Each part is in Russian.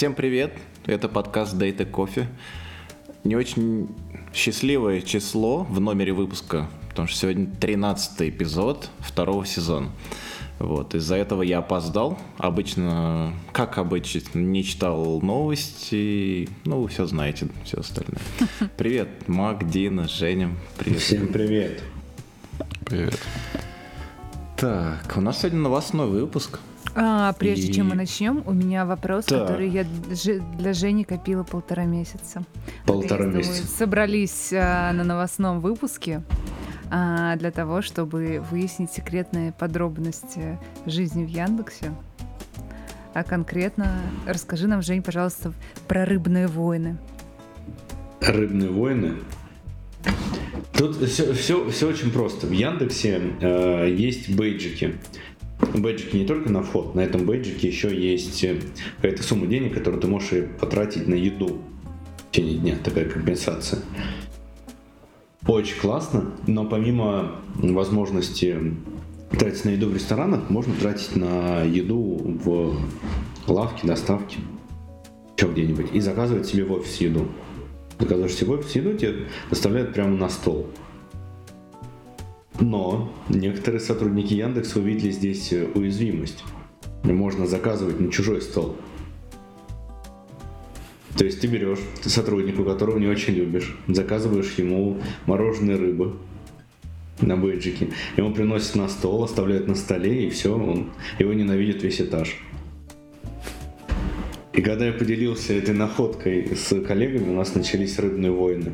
Всем привет, это подкаст Data Coffee. Не очень счастливое число в номере выпуска, потому что сегодня 13 эпизод второго сезона. Вот, из-за этого я опоздал. Обычно, как обычно, не читал новости. Ну, вы все знаете, все остальное. Привет, Мак, Дина, Женя. Привет. Всем привет. Привет. Так, у нас сегодня новостной выпуск. А, прежде И- чем мы начнем, у меня вопрос, Так. который я для Жени копила полтора месяца. Полтора Наконец-то месяца. Мы собрались а, на новостном выпуске а, для того, чтобы выяснить секретные подробности жизни в Яндексе. А конкретно расскажи нам, Жень, пожалуйста, про рыбные войны. Рыбные войны. Тут все, все, все очень просто. В Яндексе э, есть бейджики. Бейджики не только на вход, на этом бейджике еще есть э, какая-то сумма денег, которую ты можешь потратить на еду в течение дня, такая компенсация. Очень классно, но помимо возможности тратить на еду в ресторанах, можно тратить на еду в лавке, доставке, еще где-нибудь, и заказывать себе в офис еду. Заказываешь себе в офис еду, тебе доставляют прямо на стол. Но некоторые сотрудники Яндекса увидели здесь э, уязвимость. Можно заказывать на чужой стол. То есть ты берешь сотруднику, которого не очень любишь, заказываешь ему мороженое рыбы на бейджике. Ему приносят на стол, оставляют на столе, и все, он, его ненавидит весь этаж. И когда я поделился этой находкой с коллегами, у нас начались рыбные войны.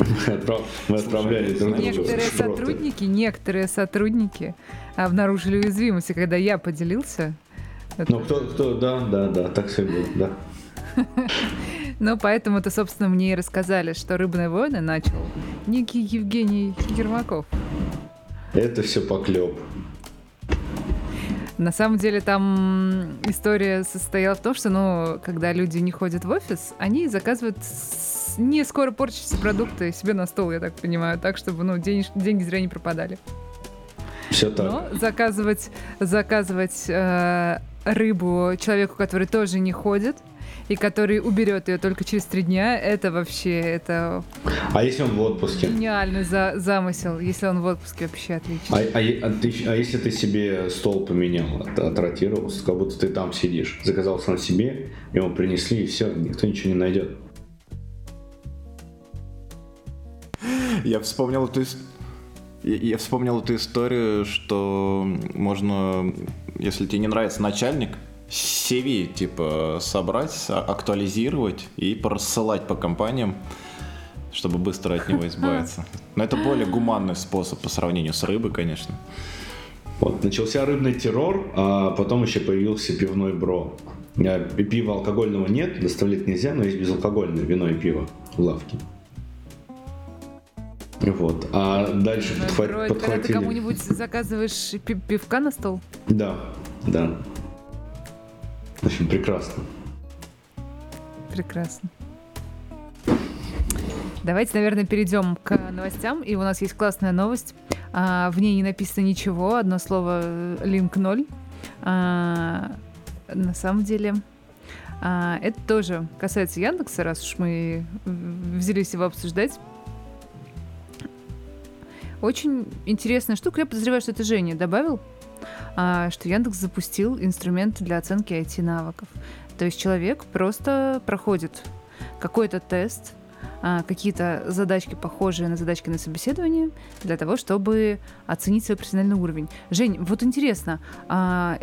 Мы отправ- Мы отправляли друг Некоторые сотрудники, некоторые сотрудники обнаружили уязвимость, и когда я поделился, Ну, кто, кто, да, да, да, так все было, да. Ну, поэтому-то, собственно, мне и рассказали, что «Рыбные войны» начал некий Евгений Ермаков. Это все поклеп. На самом деле там история состояла в том, что, ну, когда люди не ходят в офис, они заказывают не скоро порчащиеся продукты себе на стол, я так понимаю, так, чтобы, ну, денеж- деньги зря не пропадали. Все так. Но заказывать, заказывать э, рыбу человеку, который тоже не ходит, и который уберет ее только через три дня, это вообще, это А если он в отпуске? гениальный за- замысел, если он в отпуске вообще отлично. А, а а ты- а если ты себе стол поменял, от- отротировался, как будто ты там сидишь, заказал сам себе, ему принесли, и все, никто ничего не найдет. Я вспомнил эту Я вспомнил эту историю, что можно, если тебе не нравится начальник, CV типа собрать, а- актуализировать и порассылать по компаниям, чтобы быстро от него избавиться. Но это более гуманный способ по сравнению с рыбой, конечно. Вот, начался рыбный террор, а потом еще появился пивной бро. Пи- Пива алкогольного нет, доставлять нельзя, но есть безалкогольное вино и пиво в лавке. Вот. А дальше Ну, подхва- бро, это когда ты подхватили... кому-нибудь заказываешь пи- пивка на стол? Да, да. В общем, прекрасно. Прекрасно. Давайте, наверное, перейдем к новостям. И у нас есть классная новость. А, в ней не написано ничего, одно слово линк 0. А, на самом деле, а, это тоже касается Яндекса, раз уж мы взялись его обсуждать. Очень интересная штука. Я подозреваю, что это Женя добавил, что Яндекс запустил инструмент для оценки IT-навыков. То есть человек просто проходит какой-то тест, а, какие-то задачки, похожие на задачки на собеседовании, для того, чтобы оценить свой профессиональный уровень. Жень, вот интересно, а,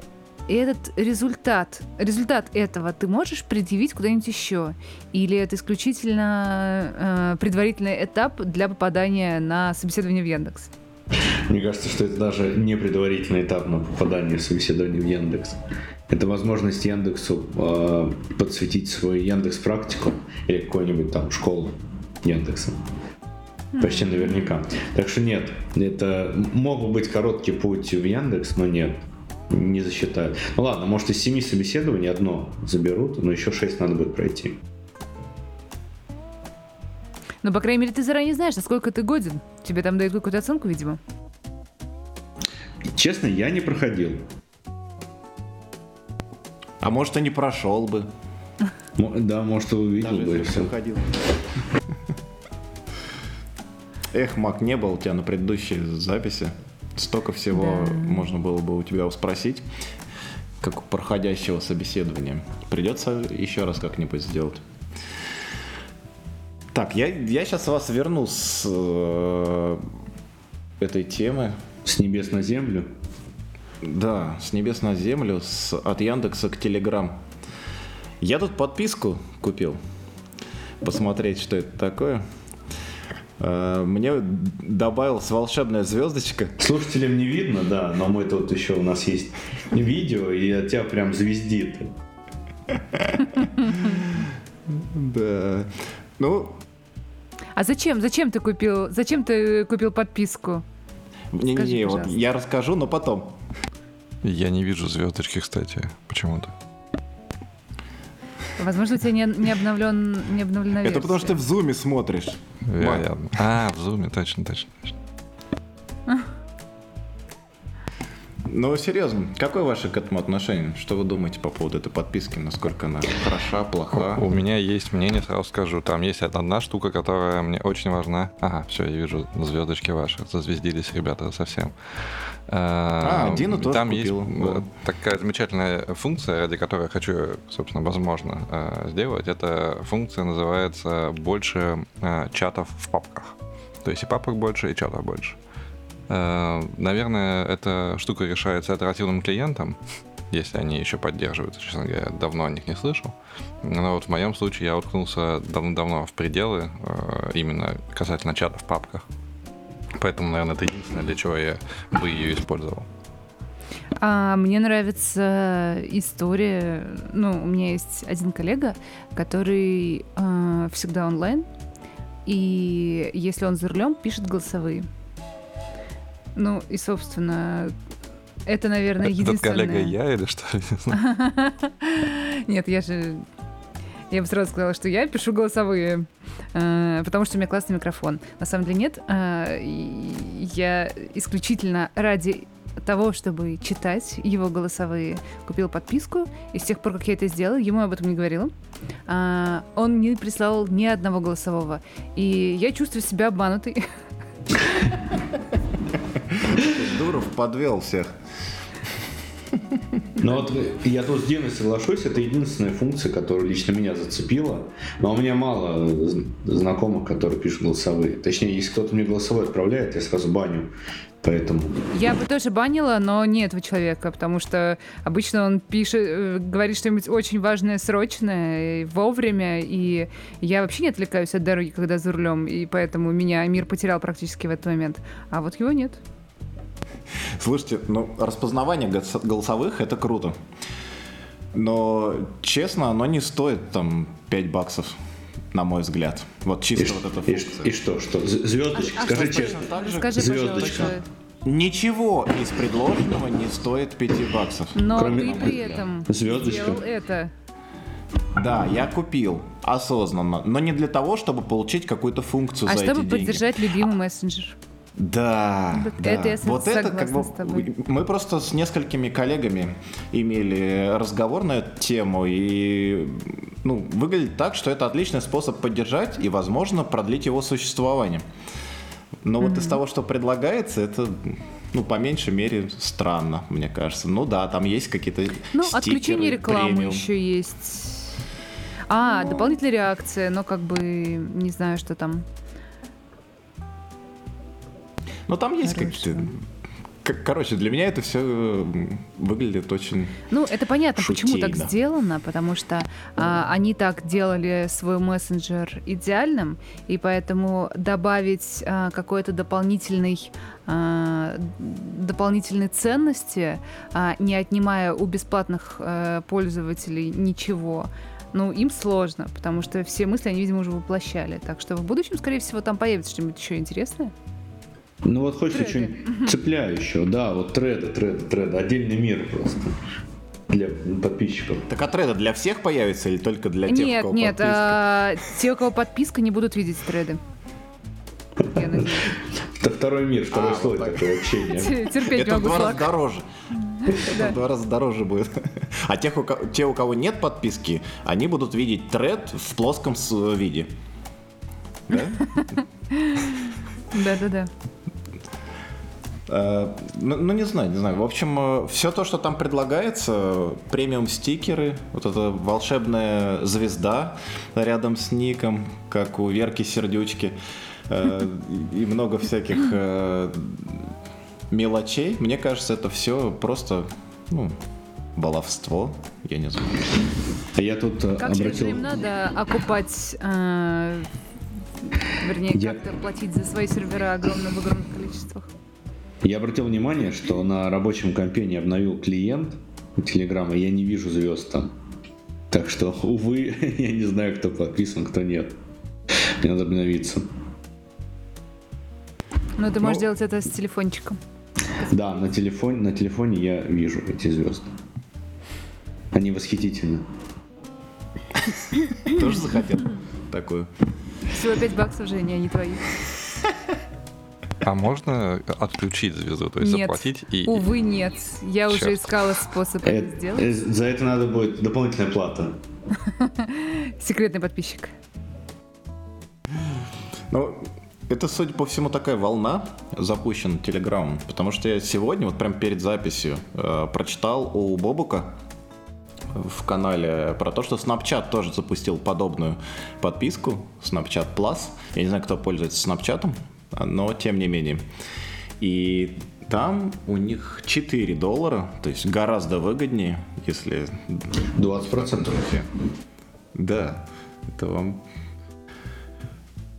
этот результат, результат этого ты можешь предъявить куда-нибудь еще? Или это исключительно предварительный этап для попадания на собеседование в Яндекс? Мне кажется, что это даже не предварительный этап на попадание в собеседование в Яндекс. Это возможность Яндексу э, подсветить свою Яндекс практику или какую-нибудь там школу Яндекса. Почти наверняка. Так что нет, это мог бы быть короткий путь в Яндекс, но нет, не засчитают. Ну ладно, может из семи собеседований одно заберут, но еще шесть надо будет пройти. Ну, по крайней мере, ты заранее знаешь, насколько ты годен. Тебе там дают какую-то оценку, видимо. Честно, я не проходил. А может и не прошел бы. Да, может, увидел бы и все. Эх, Мак, не был у тебя на предыдущей записи. Столько всего да. можно было бы у тебя спросить, как у проходящего собеседования. Придется еще раз как-нибудь сделать. Так, я, я сейчас вас верну с э, этой темы. С небес на землю? Да, с небес на землю, с, от Яндекса к Телеграм. Я тут подписку купил. Посмотреть, что это такое. Э, мне добавилась волшебная звездочка. Слушателям не видно, да, но мы тут еще у нас есть видео, и от тебя прям звездит. Да. Ну. А зачем? Зачем ты купил? Зачем ты купил подписку? Не-не-не, вот я расскажу, но потом. Я не вижу звездочки, кстати, почему-то. Возможно, у тебя не, не, обновлен, не обновлена версия. Это потому что ты в зуме смотришь. Вероятно. А, в зуме, точно, точно, точно. Ну, серьезно, какое ваше к этому отношение? Что вы думаете по поводу этой подписки? Насколько она хороша, плоха? У, меня есть мнение, сразу скажу. Там есть одна штука, которая мне очень важна. Ага, все, я вижу звездочки ваши. Зазвездились ребята совсем. А, Дина тоже Там купила. есть да. такая замечательная функция, ради которой я хочу, собственно, возможно, э, сделать. Эта функция называется «больше э, чатов в папках». То есть и папок больше, и чатов больше. Э, наверное, эта штука решается оперативным клиентом, если они еще поддерживаются. Честно говоря, давно о них не слышал. Но вот в моем случае я уткнулся давно-давно в пределы, именно касательно чатов в папках. Поэтому, наверное, это единственное, для чего я бы ее использовал. А, мне нравится история. Ну, у меня есть один коллега, который э, всегда онлайн, и если он за рулем, пишет голосовые. Ну, и, собственно, это, наверное, единственное... Этот коллега я или что? Нет, я же я бы сразу сказала, что я пишу голосовые, э, потому что у меня классный микрофон. На самом деле нет. Э, я исключительно ради того, чтобы читать его голосовые, купила подписку. И с тех пор, как я это сделала, ему об этом не говорила. А, он не прислал ни одного голосового. И я чувствую себя обманутой. Дуров подвел всех. Ну вот я тут с Диной соглашусь, это единственная функция, которая лично меня зацепила. Но у меня мало знакомых, которые пишут голосовые. Точнее, если кто-то мне голосовой отправляет, я сразу баню. Поэтому... Я бы тоже банила, но не этого человека, потому что обычно он пишет, э, говорит что-нибудь очень важное, срочное, вовремя, и я вообще не отвлекаюсь от дороги, когда за рулем, и поэтому меня мир потерял практически в этот момент. А вот его нет. Слушайте, ну, распознавание голосовых — это круто. Но, честно, оно не стоит там 5 баксов, на мой взгляд. Вот чисто и, вот эта функция. И, и что, что? Звездочка, а, скажи а честно. Скажи, Звездочка. Ничего из предложенного не стоит 5 баксов. Но Кроме... ты при этом Звездочка. сделал это. Да, я купил осознанно, но не для того, чтобы получить какую-то функцию а за чтобы эти поддержать деньги. любимый мессенджер. Да, да. Это я вот это как бы мы просто с несколькими коллегами имели разговор на эту тему и ну выглядит так, что это отличный способ поддержать и, возможно, продлить его существование. Но mm-hmm. вот из того, что предлагается, это ну, по меньшей мере, странно, мне кажется. Ну да, там есть какие-то Ну, стикеры, отключение рекламы премиум. еще есть. А, ну... дополнительная реакция, но как бы не знаю, что там. Но там есть какие-то Короче, для меня это все выглядит очень. Ну, это понятно, шутейно. почему так сделано, потому что а, они так делали свой мессенджер идеальным, и поэтому добавить а, какой-то дополнительный а, дополнительной ценности, а, не отнимая у бесплатных а, пользователей ничего, ну, им сложно, потому что все мысли они, видимо, уже воплощали. Так что в будущем, скорее всего, там появится что-нибудь еще интересное. Ну вот хочется что-нибудь цепляющего, да, вот треды, треды, треды, отдельный мир просто для подписчиков. Так а треды для всех появятся или только для тех, нет, у кого нет, подписка? А, те, у кого подписка, не будут видеть треды. Это второй мир, второй а, слой такое общение. Терпеть Это в два раза дороже. в два раза дороже будет. А тех, у те, у кого нет подписки, они будут видеть тред в плоском с- виде. Да? Да-да-да. Э, Ну, ну, не знаю, не знаю. В общем, все то, что там предлагается, премиум стикеры, вот эта волшебная звезда рядом с ником, как у Верки Сердючки, э, и много всяких э, мелочей. Мне кажется, это все просто, ну, баловство, я не знаю. А я тут э, Как же обратил... им надо окупать, э, вернее, Я- как-то платить за свои сервера огромным в огромных количествах? Я обратил внимание, что на рабочем компе не обновил клиент Телеграма, я не вижу звезд там. Так что, увы, я не знаю, кто подписан, кто нет. Мне надо обновиться. Но ты можешь Ну- делать это с телефончиком. Да, на телефоне, на телефоне я вижу эти звезды. Они восхитительны. Тоже захотел такую. Всего 5 баксов, Женя, а не твои. А можно отключить звезду, то есть Нет. заплатить и... Увы, нет. Я уже Чёрт. искала способ Э, это сделать. э, За это надо будет дополнительная плата. Секретный подписчик. Ну, это, судя по всему, такая волна запущена Телеграмом, потому что я сегодня, вот прям перед записью, э, прочитал у Бобука в канале про то, что Snapchat тоже запустил подобную подписку, Snapchat Plus. Я не знаю, кто пользуется Snapchat, но тем не менее. И там у них 4 доллара, то есть гораздо выгоднее, если 20%. да, это вам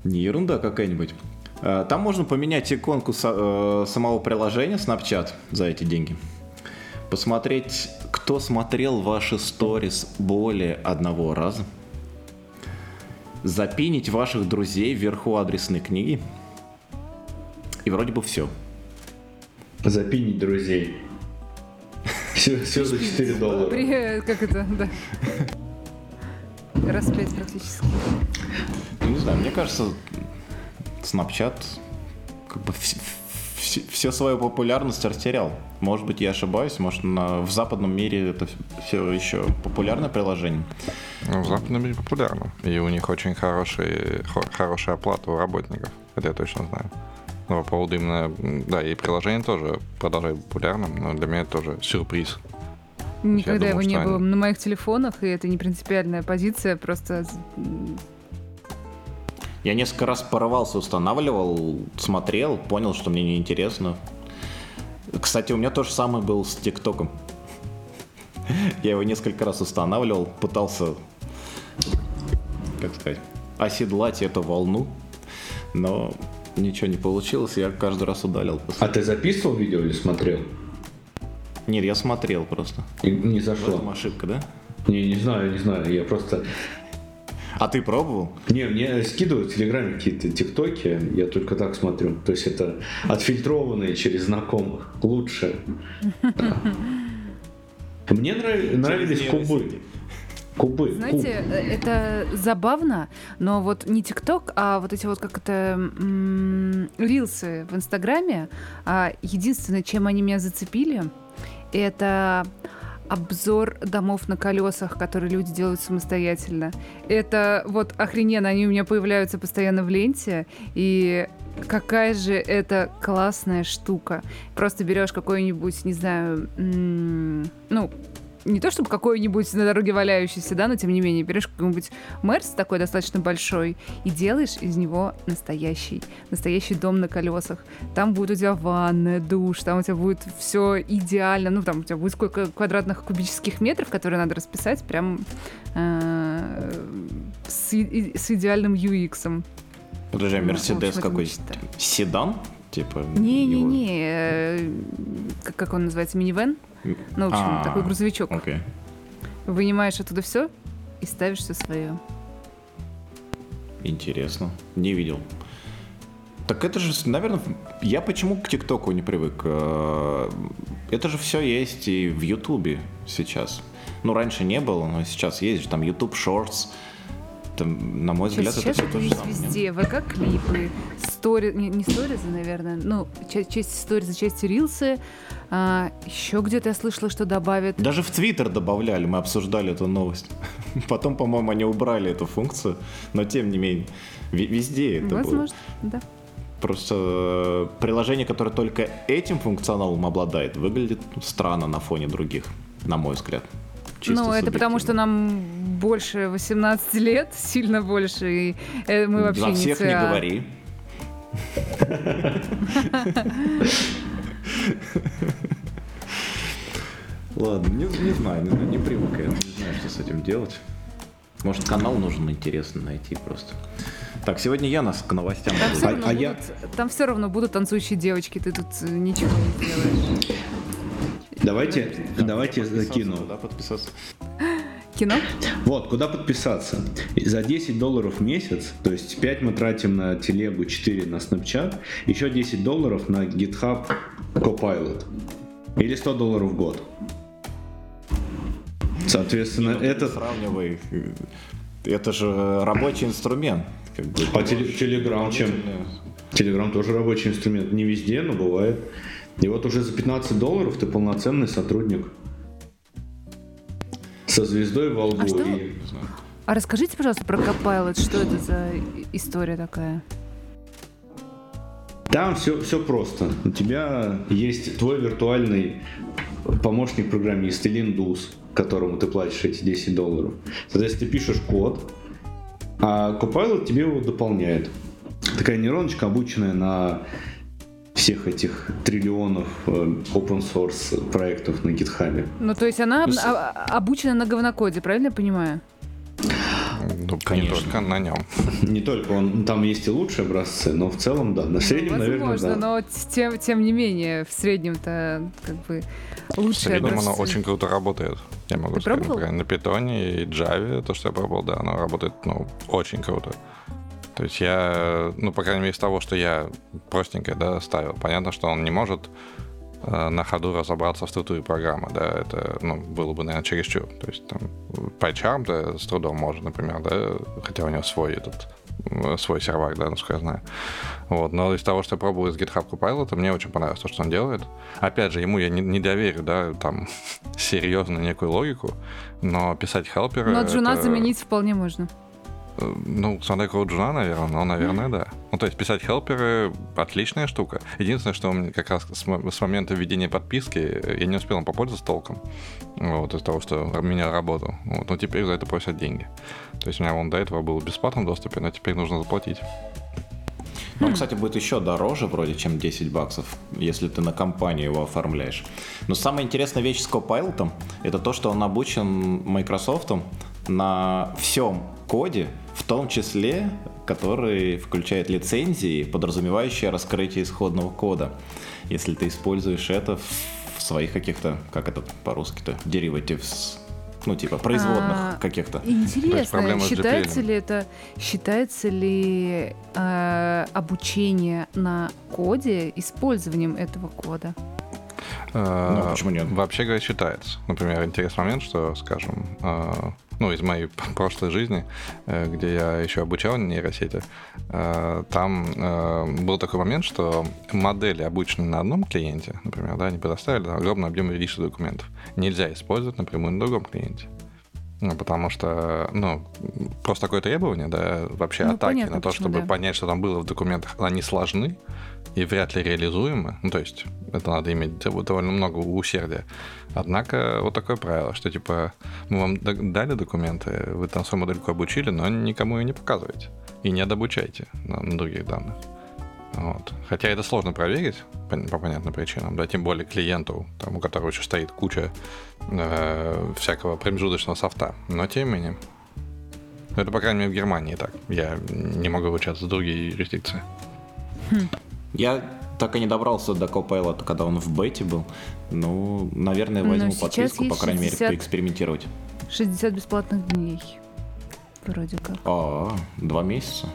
не ерунда какая-нибудь. А, Там можно поменять иконку э, самого приложения Snapchat за эти деньги. Посмотреть, кто смотрел ваши сторис более одного раза. Запинить ваших друзей вверху адресной книги. И вроде бы все. Запинить друзей. Все, все за 4 доллара. При, как это, да. Раз пять практически. Ну, не знаю, мне кажется, Snapchat как бы все свою популярность растерял. Может быть, я ошибаюсь, может, на, в западном мире это все еще популярное приложение. Ну, в западном мире популярно. И у них очень хороший, хо- хорошая оплата у работников. Это я точно знаю. Но по поводу именно... Да, и приложение тоже продолжает популярным, но для меня это тоже сюрприз. Никогда думал, его не было они- на моих телефонах, и это не принципиальная позиция, просто Я несколько раз порывался, устанавливал, смотрел, понял, что мне неинтересно. Кстати, у меня то же самое было с ТикТоком. Я его несколько раз устанавливал, пытался, как сказать, оседлать эту волну, но ничего не получилось, я каждый раз после. А ты записывал видео или смотрел? Нет, я смотрел просто. И не зашло. этом ошибка, да? Не, не знаю, не знаю. Я просто... А ты пробовал? Не, мне скидывают в Телеграме какие-то тиктоки, я только так смотрю. То есть это отфильтрованные через знакомых. Лучше. Мне нрав- нравились кубы. Кубы. Знаете, куб. это забавно, но вот не ТикТок, а вот эти вот как это м, рилсы в Инстаграме. а, Единственное, чем они меня зацепили, это обзор домов на колесах, которые люди делают самостоятельно. Это вот охрененно, они у меня появляются постоянно в ленте, и какая же это классная штука. Просто берешь какой-нибудь, не знаю, ну, не то чтобы какой-нибудь на дороге валяющийся, да, но тем не менее, берешь какой-нибудь Мерс такой достаточно большой и делаешь из него настоящий, настоящий дом на колесах. Там будет у тебя ванная, душ, там у тебя будет все идеально, ну там у тебя будет сколько квадратных кубических метров, которые надо расписать прям э, с, и- с идеальным UX. Подожди, а Ну, Мерседес какой? Седан? Типа? его- Не-не-не, э, как, как он называется, минивэн? Ну, в общем, А, такой грузовичок. Окей. Вынимаешь оттуда все и ставишь все свое. Интересно. Не видел. Так это же, наверное, я почему к ТикТоку не привык? Э, Это же все есть и в Ютубе сейчас. Ну, раньше не было, но сейчас есть же там YouTube Shorts. там, на мой взгляд, Сейчас, это все это то же есть самое. везде. ВК-клипы, стори... Не, не сторизы, наверное. Ну, ча- часть сторизы, часть рилсы. А, еще где-то я слышала, что добавят. Даже в Твиттер добавляли, мы обсуждали эту новость. Потом, по-моему, они убрали эту функцию, но тем не менее, везде это было. Возможно, да. Просто э, приложение, которое только этим функционалом обладает, выглядит странно на фоне других, на мой взгляд. Чисто ну, это потому, что нам больше 18 лет, сильно больше, и э, мы вообще За не всех не ЦА. говори. Ладно, не, не знаю, не, знаю, не привык я, не знаю, что с этим делать. Может, канал нужен интересно найти просто. Так, сегодня я нас к новостям. Там все, А- равно а я- будут, там все равно будут танцующие девочки, ты тут э, ничего не сделаешь. Давайте, давайте Подписаться, закину. Куда подписаться? Кино? Вот, куда подписаться? За 10 долларов в месяц, то есть 5 мы тратим на телегу, 4 на Snapchat, еще 10 долларов на GitHub Copilot. Или 100 долларов в год. Соответственно, Ну, это... Сравнивай. Это же рабочий инструмент. Как бы, А теле- Telegram чем? Telegram тоже рабочий инструмент. Не везде, но бывает. И вот уже за 15 долларов ты полноценный сотрудник. Со звездой во лбу. А что? и- А расскажите, пожалуйста, про Copilot, что это за история такая? Там все, все просто. У тебя есть твой виртуальный помощник-программист или индус, которому ты платишь эти 10 долларов. Соответственно, ты пишешь код, а Copilot тебе его дополняет. Такая нейроночка, обученная на всех этих триллионов э, open source проектов на GitHub. Ну, то есть она Ну, а- обучена на говнокоде, правильно я понимаю? Ну, не Конечно. только на нем. Не только он, там есть и лучшие образцы, но в целом, да. На среднем, Ну, наверное, возможно, да. но тем, тем не менее, в среднем-то как бы В лучше среднем оно очень круто работает. Я могу Ты сказать, пробовал? например, на питоне и Java, то, что я пробовал, да, оно работает, ну, очень круто. То есть я, ну, по крайней мере, из того, что я простенько, да, ставил, понятно, что он не может на ходу разобраться в структуре программы, да, это, ну, было бы, наверное, чересчур. То есть там PyCharm, да, с трудом может, например, да, хотя у него свой этот, э, свой сервак, да, насколько я знаю. Вот, но из того, что я пробовал из GitHub Copilot, мне очень понравилось то, что он делает. Опять же, ему я не, не доверю, да, там, серьезно некую логику, но писать helper ы... Но Джуна это- заменить вполне можно. Э, Ну, смотря какого джуна, наверное, но, наверное, да. Ну, то есть писать helper ы — отличная штука. Единственное, что у меня как раз с, с момента введения подписки э, я не успел им попользоваться толком. Вот, из-за того, что менял работу. Вот, но теперь за это просят деньги. То есть у меня он до этого был в бесплатном доступе, но теперь нужно заплатить. Ну, он, кстати, будет еще дороже, вроде, чем 10 баксов, если ты на компанию его оформляешь. Но самая интересная вещь с Copilot это то, что он обучен Microsoft на всем коде, в том числе, который включает лицензии, подразумевающие раскрытие исходного кода. Если ты используешь это в своих каких-то, как это по-русски-то, derivatives, ну, типа, производных А, каких-то. Интересно, считается ли это считается ли э, обучение на коде использованием этого кода? Ну, почему нет? Вообще говоря, считается. Например, интересный момент, что, скажем, э, ну, из моей прошлой жизни, э, где я еще обучал нейросети, э, там э, был такой момент, что модели, обученные на одном клиенте, например, да, они предоставили огромный объем юридических документов. Нельзя использовать напрямую на другом клиенте. Ну, потому что, ну, просто такое требование, да, вообще Ну, атаки понятно, на то, почему, чтобы да. понять, что там было в документах, они сложны и вряд ли реализуемы. Ну, то есть это надо иметь дов- довольно много усердия. Однако вот такое правило, что, типа, мы вам дали документы, вы там свою модельку обучили, но никому ее не показываете. И не добучайте на, на других данных. Вот. Хотя это сложно проверить по, по понятным причинам, да, тем более клиенту, там, у которого еще стоит куча э, всякого промежуточного софта. Но тем не менее. Это, по крайней мере, в Германии так. Я не могу обучаться в другие юрисдикции. Я так и не добрался до Copilot, когда он в бете был. Ну, наверное, Но возьму сейчас подписку, по крайней мере, 60. поэкспериментировать. 60 бесплатных дней. Вроде как. А, два месяца?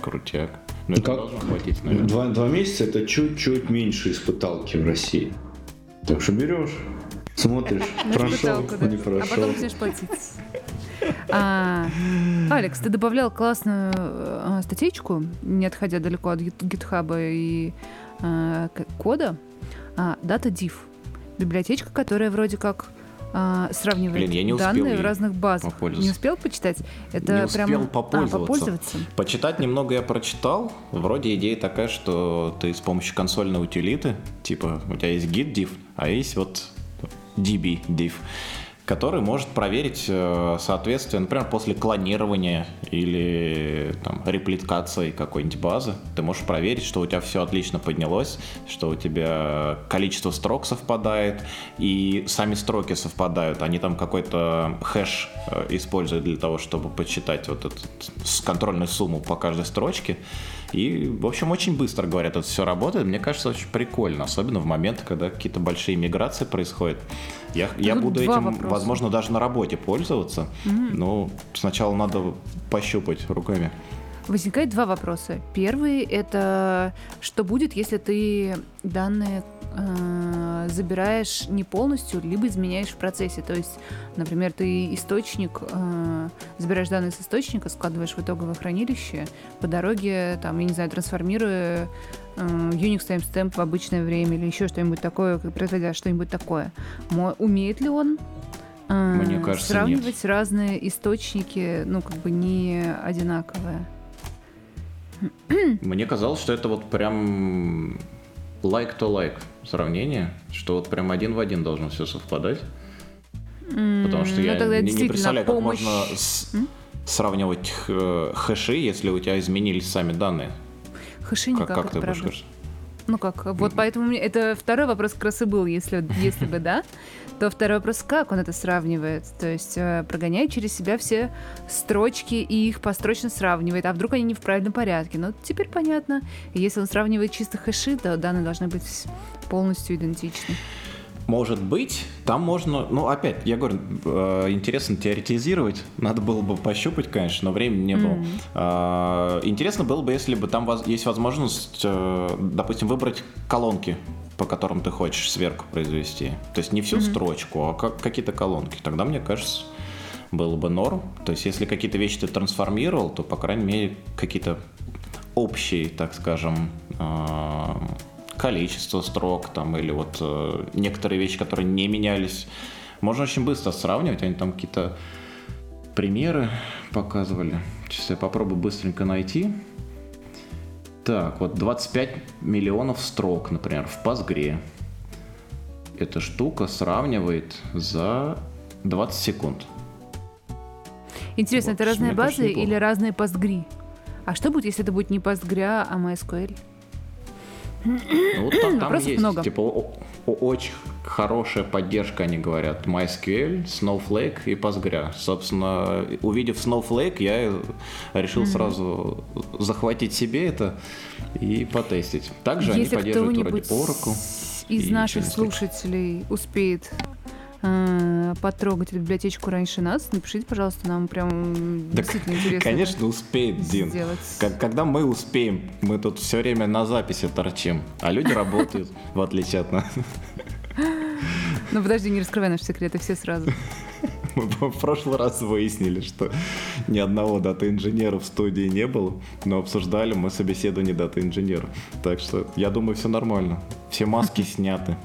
Крутяк. Ну, это Как- должно хватить, наверное. Два, два месяца это чуть-чуть меньше испыталки в России. Так что берешь. Смотришь, На прошел, да. не А потом прошел. начнешь платить. А, Алекс, ты добавлял классную э, статейку, не отходя далеко от гит- гитхаба и э, кода, а, DataDiff. Библиотечка, которая вроде как а, сравнивает Блин, я не успел данные в разных базах. Не успел почитать? Это Не успел прям... попользоваться. А, попользоваться. Почитать немного я прочитал. Вроде идея такая, что ты с помощью консольной утилиты, типа у тебя есть git diff, а есть вот db diff, который может проверить э, соответствие, например, после клонирования или там, репликации какой-нибудь базы, ты можешь проверить, что у тебя все отлично поднялось, что у тебя количество строк совпадает, и сами строки совпадают. Они там какой-то хэш э, используют для того, чтобы подсчитать вот эту контрольную сумму по каждой строчке. И, в общем, очень быстро, говорят, это все работает. Мне кажется, очень прикольно, особенно в моменты, когда какие-то большие миграции происходят. Я, я буду этим, вопроса. возможно, даже на работе пользоваться. Но сначала надо пощупать руками. Возникает два вопроса. Первый это что будет, если ты данные э, забираешь не полностью, либо изменяешь в процессе. То есть, например, ты источник, э, забираешь данные с источника, складываешь в итоговое хранилище, по дороге, там, я не знаю, трансформируя э, Unix timestamp в обычное время или еще что-нибудь такое, производя что-нибудь такое. Мо- умеет ли он э, Мне кажется, сравнивать разные источники, ну, как бы не одинаковые? Мне казалось, что это вот прям like сравнение, что вот прям один в один должно все совпадать. Потому что ну, я тогда не, не представляю, как помощь- можно с- сравнивать э, хэши, если у тебя изменились сами данные. Хэши Как, никак, как это ты будешь правда. говорить? Ну как, вот поэтому это второй вопрос как раз и был, если, если бы да, то второй вопрос, как он это сравнивает? То есть э, прогоняет через себя все строчки и их построчно сравнивает, а вдруг они не в правильном порядке? Ну, теперь понятно. Если он сравнивает чисто хэши, то данные должны быть полностью идентичны. Может быть, там можно, ну опять, я говорю, э, интересно теоретизировать, надо было бы пощупать, конечно, но времени не было. Э, интересно было бы, если бы там есть возможность, э, допустим, выбрать колонки, по которым ты хочешь сверку произвести. То есть не всю строчку, а как, какие-то колонки. Тогда, мне кажется, было бы норм. То есть если какие-то вещи ты трансформировал, то, по крайней мере, какие-то общие, так скажем, э, количество строк там или вот э, некоторые вещи, которые не менялись, можно очень быстро сравнивать. Они там какие-то примеры показывали. Сейчас я попробую быстренько найти. Так, вот 25 миллионов строк, например, в Postgre. Эта штука сравнивает за 20 секунд. Интересно, Вот, это разные базы или разные постгри? А что будет, если это будет не Postgre, а MySQL? Ну, там, Вопросов есть, много. типа, очень хорошая поддержка, они говорят, MySQL, Snowflake и Postgre. Собственно, увидев Snowflake, я решил сразу захватить себе это и потестить. Также они Если поддерживают вроде Oracle. из наших слушателей успеет э, потрогать эту библиотечку раньше нас, напишите, пожалуйста, нам прям Так, действительно интересно. Конечно, успеет, Дин. сделать. Как- когда мы успеем, мы тут все время на записи торчим, а люди работают, в отличие от нас. Ну подожди, не раскрывай наши секреты, все сразу. Мы в прошлый раз выяснили, что ни одного дата-инженера в студии не было, но обсуждали мы собеседование дата-инженера. Так что я думаю, все нормально. Все маски сняты.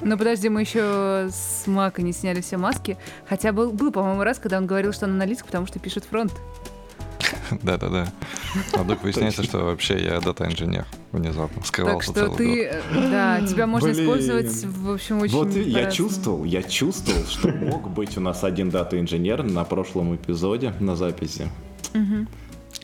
Ну подожди, мы еще с Мака не сняли все маски. Хотя был, был, по-моему, раз, когда он говорил, что он аналитик, потому что пишет фронт. Да-да-да. А вдруг выясняется, что вообще я дата-инженер внезапно. Так Скрывался что целый ты, год. э, да, тебя можно Блин. использовать, в общем, очень вот я чувствовал, я чувствовал, что мог быть у нас один дата-инженер на прошлом эпизоде на записи.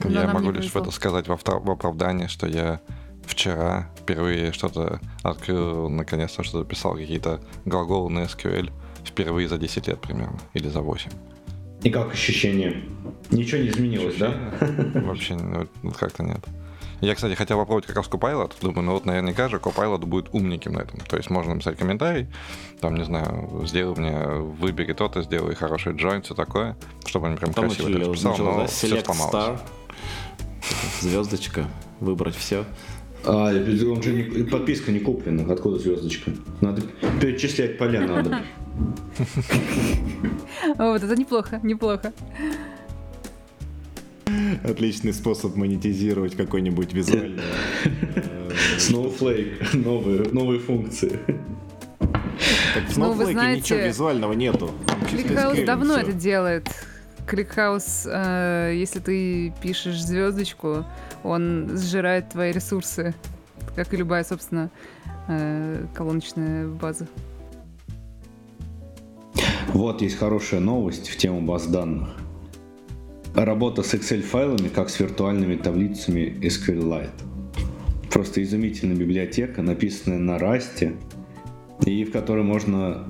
Я могу лишь это сказать в, авто- в оправдание, что я вчера впервые что-то открыл, наконец-то что-то писал, какие-то глаголы на SQL впервые за 10 лет примерно, или за 8. И как ощущение? Ничего не изменилось, да? Вообще ну, как-то нет. Я, кстати, хотел попробовать как раз Copilot. Думаю, ну вот наверняка же Copilot будет умненьким на этом. То есть можно написать комментарий, там, не знаю, сделай мне, выбери то-то, сделай хороший join, все такое, чтобы он прям Там красиво это расписал, но все сломалось. Star, звездочка, выбрать все. А, он же не- подписка не куплена. Откуда звездочка? Надо перечислять поля надо. Вот, это неплохо, неплохо. Отличный способ монетизировать какой-нибудь визуальный. э, Snowflake, новые, новые функции. Так в Ну, Snowflake знаете, ничего визуального нету. ClickHouse давно всё. это делает. ClickHouse, э, если ты пишешь звездочку, он сжирает твои ресурсы, как и любая, собственно, э, колоночная база. Вот есть хорошая новость в тему баз данных. Работа с Excel-файлами, как с виртуальными таблицами SQLite. Просто изумительная библиотека, написанная на Rust, и в которой можно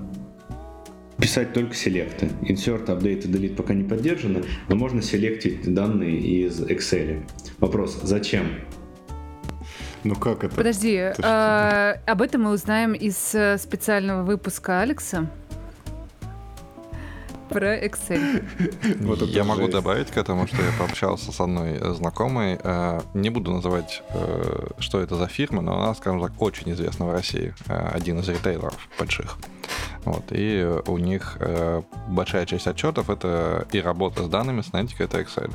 писать только селекты. Insert, update и delete пока не поддержаны, но можно селектить данные из Excel. Вопрос, зачем? Ну как это? Подожди, что? э, об этом мы узнаем из э, специального выпуска Алекса про Excel. Вот я могу жесть. добавить к этому, что я пообщался с одной э, знакомой. Э, Не буду называть, э, что это за фирма, но она, скажем так, очень известна в России. Один из ритейлеров больших. Вот, и у них э, большая часть отчетов это и работа с данными, с аналитикой, это Excel.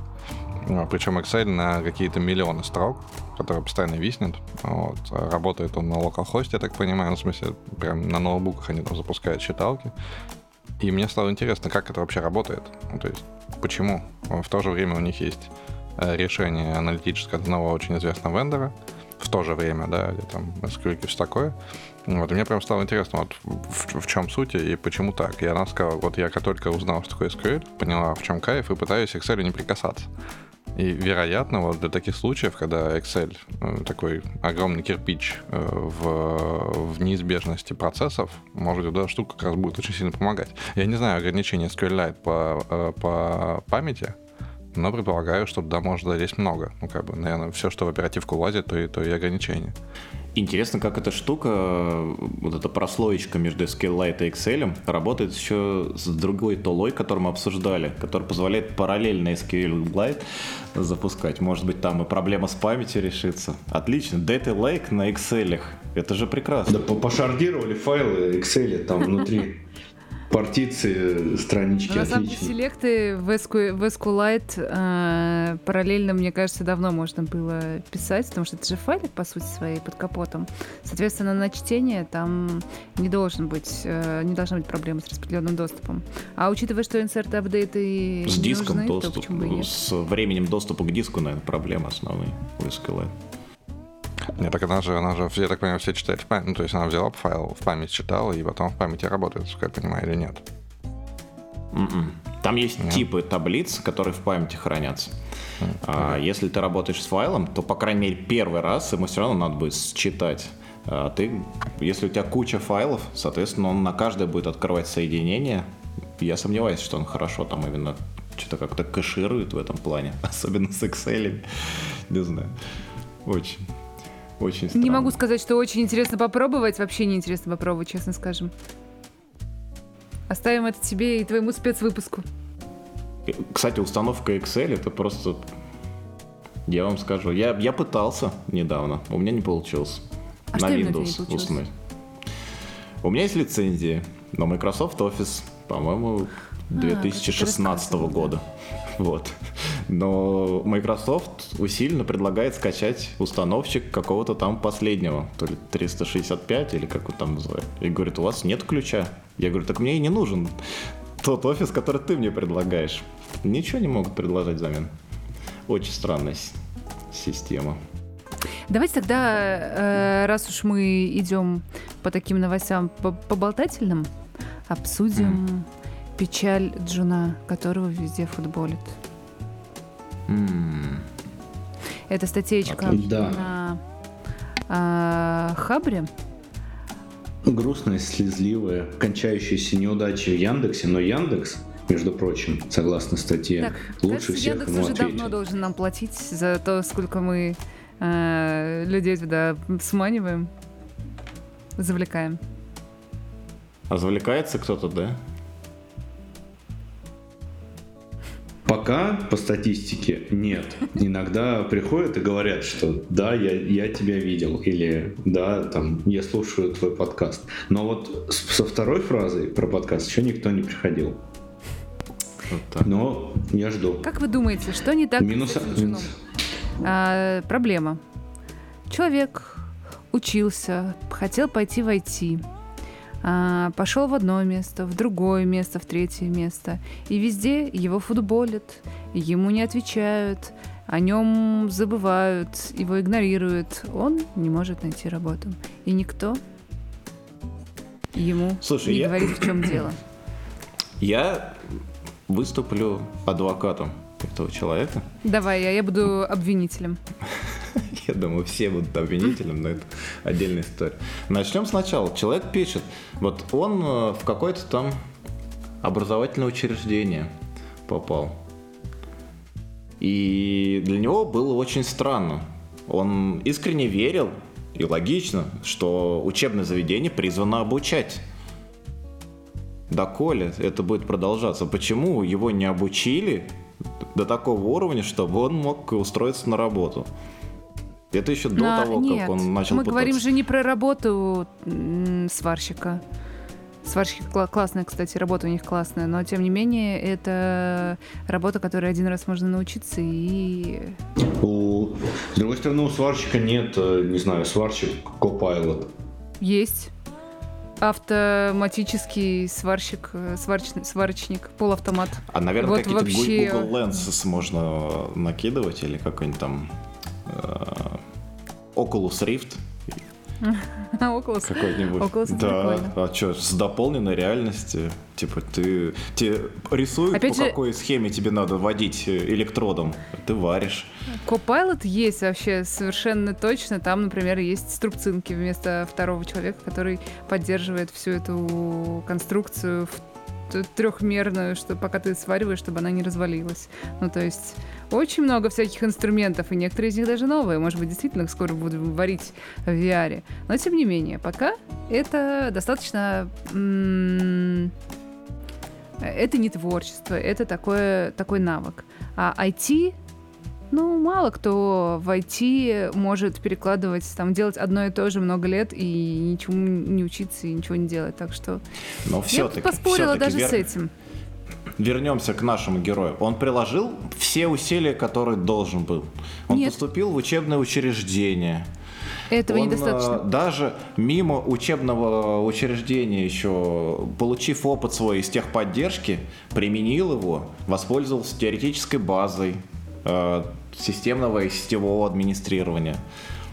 Ну, Причем Excel на какие-то миллионы строк, которые постоянно виснет. Вот. А Работает он на локалхосте, я так понимаю, ну, в смысле, прям на ноутбуках они там запускают считалки. И мне стало интересно, как это вообще работает. Ну, то есть, почему? В то же время у них есть э, решение аналитическое одного очень известного вендора, в то же время, да, или там SQL и все такое. Вот, и мне прям стало интересно, вот в, в чем суть и почему так. И она сказала, вот я как только узнал, что такое SQL, поняла, в чем кайф, и пытаюсь к Excel не прикасаться. И, вероятно, вот для таких случаев, когда Excel э, такой огромный кирпич э, в, в неизбежности процессов, может, эта штука как раз будет очень сильно помогать. Я не знаю ограничения SQLite по, э, по памяти, но предполагаю, что туда может залезть много. Ну, как бы, наверное, все, что в оперативку лазит, то и, то и ограничения. Интересно, как эта штука, вот эта прослоечка между SQLite и Excel, работает еще с другой толой, которую мы обсуждали, которая позволяет параллельно SQLite запускать. Может быть, там и проблема с памятью решится. Отлично. Data Lake на Excel. Это же прекрасно. Да по- пошардировали файлы Excel там внутри партиции, странички, Но на самом деле, селекты в SQ в SQLite э, параллельно, мне кажется, давно можно было писать, потому что это же файлик, по сути своей, под капотом. Соответственно, на чтение там не должен быть, э, не должна быть проблема с распределенным доступом. А учитывая, что insert апдейты С диском нужны, то доступ, почему бы и нет? с временем доступа к диску, наверное, проблема основная у SQLite. Нет, так она же, она же, я так понимаю, все читает в память. Ну, то есть она взяла файл, в память читала, и потом в памяти работает, как я понимаю, или нет. Мгм. Там есть Нет. типы таблиц, которые в памяти хранятся. А если ты работаешь с файлом, то, по крайней мере, первый раз ему все равно надо будет считать. А ты, если у тебя куча файлов, соответственно, он на каждое будет открывать соединение. Я сомневаюсь, что он хорошо там именно что-то как-то кэширует в этом плане, особенно с Excel. Не знаю. Очень. Очень странно. Не могу сказать, что очень интересно попробовать. Вообще не интересно попробовать, честно скажем. Оставим это тебе и твоему спецвыпуску. Кстати, установка Excel это просто... Я вам скажу, я, я пытался недавно, у меня не получилось. А на Windows установить. У меня есть лицензии на Microsoft Office, по-моему, А, 2016 как ты рассказывал, да. Вот. Но Microsoft усиленно предлагает скачать установщик какого-то там последнего, то ли 365 или как он там называют. И говорит, у вас нет ключа. Я говорю, так мне и не нужен тот офис, который ты мне предлагаешь. Ничего не могут предложить взамен. Очень странная система. Давайте тогда, э, раз уж мы идем по таким новостям по- поболтательным, обсудим печаль Джуна, которого везде футболят. М, Это статейка Да. на а, Хабре. Грустная, слезливая, кончающаяся неудачей в Яндексе, но Яндекс, между прочим, согласно статье, Так, лучше кажется, всех Яндекс ему уже давно ответил. должен нам платить за то, сколько мы э, людей туда сманиваем, завлекаем. А завлекается кто-то, да? Пока по статистике нет. Иногда приходят и говорят, что да, я, я тебя видел, или да, там, я слушаю твой подкаст. Но вот со второй фразой про подкаст еще никто не приходил. Вот Но я жду. Как вы думаете, что не так минус, минус. А, проблема. Человек учился, хотел пойти в IT, а, пошел в одно место, в другое место, в третье место. И везде его футболят, ему не отвечают, о нем забывают, его игнорируют. Он не может найти работу. И никто ему Слушай, не я... говорит, в чем дело. Я выступлю адвокатом этого человека. Давай, я, я буду обвинителем. Я думаю, все будут обвинителем, но это отдельная история. Начнем сначала. Человек пишет, вот он э, в какое-то там образовательное учреждение попал. И для него было очень странно. Он искренне верил, и логично, что учебное заведение призвано обучать. Доколе это будет продолжаться? Почему его не обучили до такого уровня, чтобы он мог устроиться на работу? Это еще до Но, того, нет, как он начал Мы пытаться. говорим же не про работу сварщика. Сварщики классная, кстати, работа у них классная, но тем не менее это работа, которой один раз можно научиться и... У... С другой стороны, у сварщика нет, э, не знаю, сварщик Copilot. Есть. Автоматический сварщик, э, сварочный, сварочник, полуавтомат. А, наверное, вот какие-то вообще... Google Lenses можно накидывать или какой-нибудь там э, Oculus Rift. Oculus. Какой-нибудь. Oculus да. А что, с дополненной реальностью? Типа ты, тебе рисуют, Опять по же... какой схеме тебе надо водить э, электродом. Ты варишь. Copilot есть вообще совершенно точно. Там, например, есть струбцинки вместо второго человека, который поддерживает всю эту конструкцию в трехмерную, что пока ты свариваешь, чтобы она не развалилась. Ну, то есть очень много всяких инструментов, и некоторые из них даже новые. Может быть, действительно скоро будем варить в VR. Но, тем не менее, пока это достаточно... это не творчество, это такое, такой навык. А IT ну, мало кто в IT может перекладывать, там, делать одно и то же много лет и ничему не учиться и ничего не делать. Так что Но я поспорила даже вер... с этим. Вернемся к нашему герою. Он приложил все усилия, которые должен был. Он Нет. поступил в учебное учреждение. Этого он, недостаточно. Э, даже мимо учебного учреждения еще, получив опыт свой из техподдержки, применил его, воспользовался теоретической базой, э, системного и сетевого администрирования.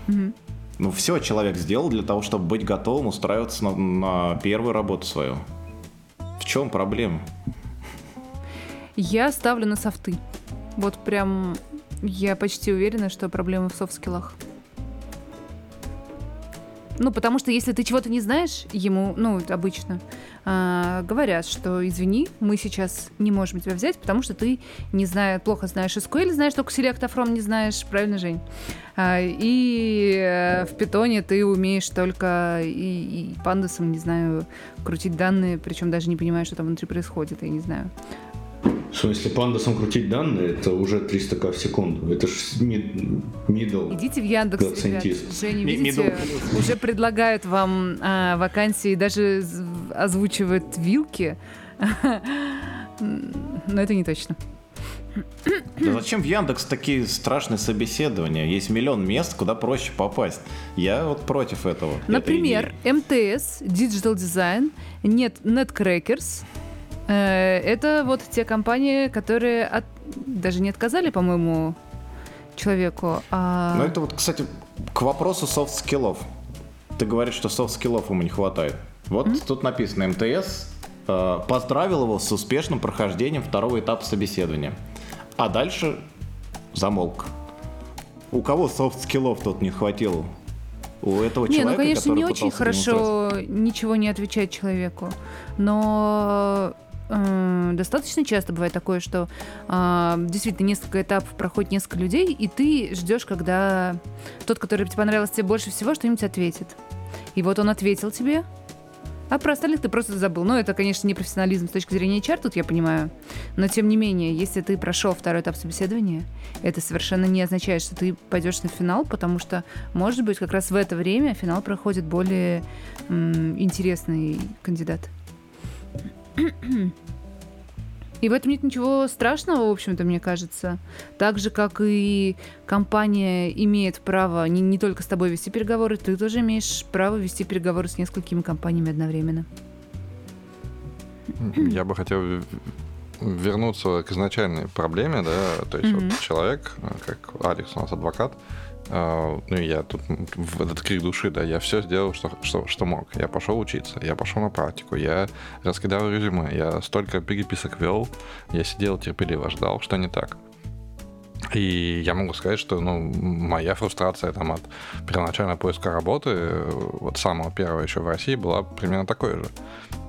Угу. Ну, все человек сделал для того, чтобы быть готовым устраиваться на, на первую работу свою. В чем проблема? Я ставлю на софты. Вот прям я почти уверена, что проблема в софт-скиллах. Ну, потому что если ты чего-то не знаешь, ему, ну, обычно, э, говорят, что извини, мы сейчас не можем тебя взять, потому что ты не знаешь, плохо знаешь SQL, знаешь только Select From не знаешь, правильно, Жень? А, и э, в питоне ты умеешь только и, и пандасом, не знаю, крутить данные, причем даже не понимаешь, что там внутри происходит, я не знаю. В смысле, пандасом крутить данные, это уже 300к в секунду. Это же middle. Идите в Яндекс, ребят. Женя, видите, уже предлагают вам а, вакансии, даже озвучивают вилки. Но это не точно. Да зачем в Яндекс такие страшные собеседования? Есть миллион мест, куда проще попасть. Я вот против этого. Например, МТС, Digital Design, нет, Netcrackers, это вот те компании, которые от... даже не отказали, по-моему, человеку. А... Ну, это вот, кстати, к вопросу софт-скиллов. Ты говоришь, что софт-скиллов ему не хватает. Вот mm-hmm. тут написано МТС э, поздравил его с успешным прохождением второго этапа собеседования. А дальше замолк. У кого софт-скиллов тут не хватило? У этого не, ну, человека, ну, конечно, не очень хорошо ничего не отвечать человеку. Но э, достаточно часто бывает такое, что э, действительно несколько этапов проходит несколько людей, и ты ждешь, когда тот, который тебе понравился тебе больше всего, что-нибудь ответит. И вот он ответил тебе, А про остальных ты просто забыл. Ну, это, конечно, не профессионализм с точки зрения HR, тут я понимаю. Но, тем не менее, если ты прошел второй этап собеседования, это совершенно не означает, что ты пойдешь на финал, потому что, может быть, как раз в это время финал проходит более м, интересный кандидат. И в этом нет ничего страшного, в общем-то, мне кажется. Так же, как и компания имеет право не, не только с тобой вести переговоры, ты тоже имеешь право вести переговоры с несколькими компаниями одновременно. Я бы хотел вернуться к изначальной проблеме, да, то есть mm-hmm. вот человек, как Алекс у нас адвокат, ну, я тут в этот крик души, да, я все сделал, что, что, что мог. Я пошел учиться, я пошел на практику, я раскидал резюме, я столько переписок вел, я сидел терпеливо, ждал, что не так. И я могу сказать, что ну, моя фрустрация там, от первоначального поиска работы, вот самого первого еще в России, была примерно такой же.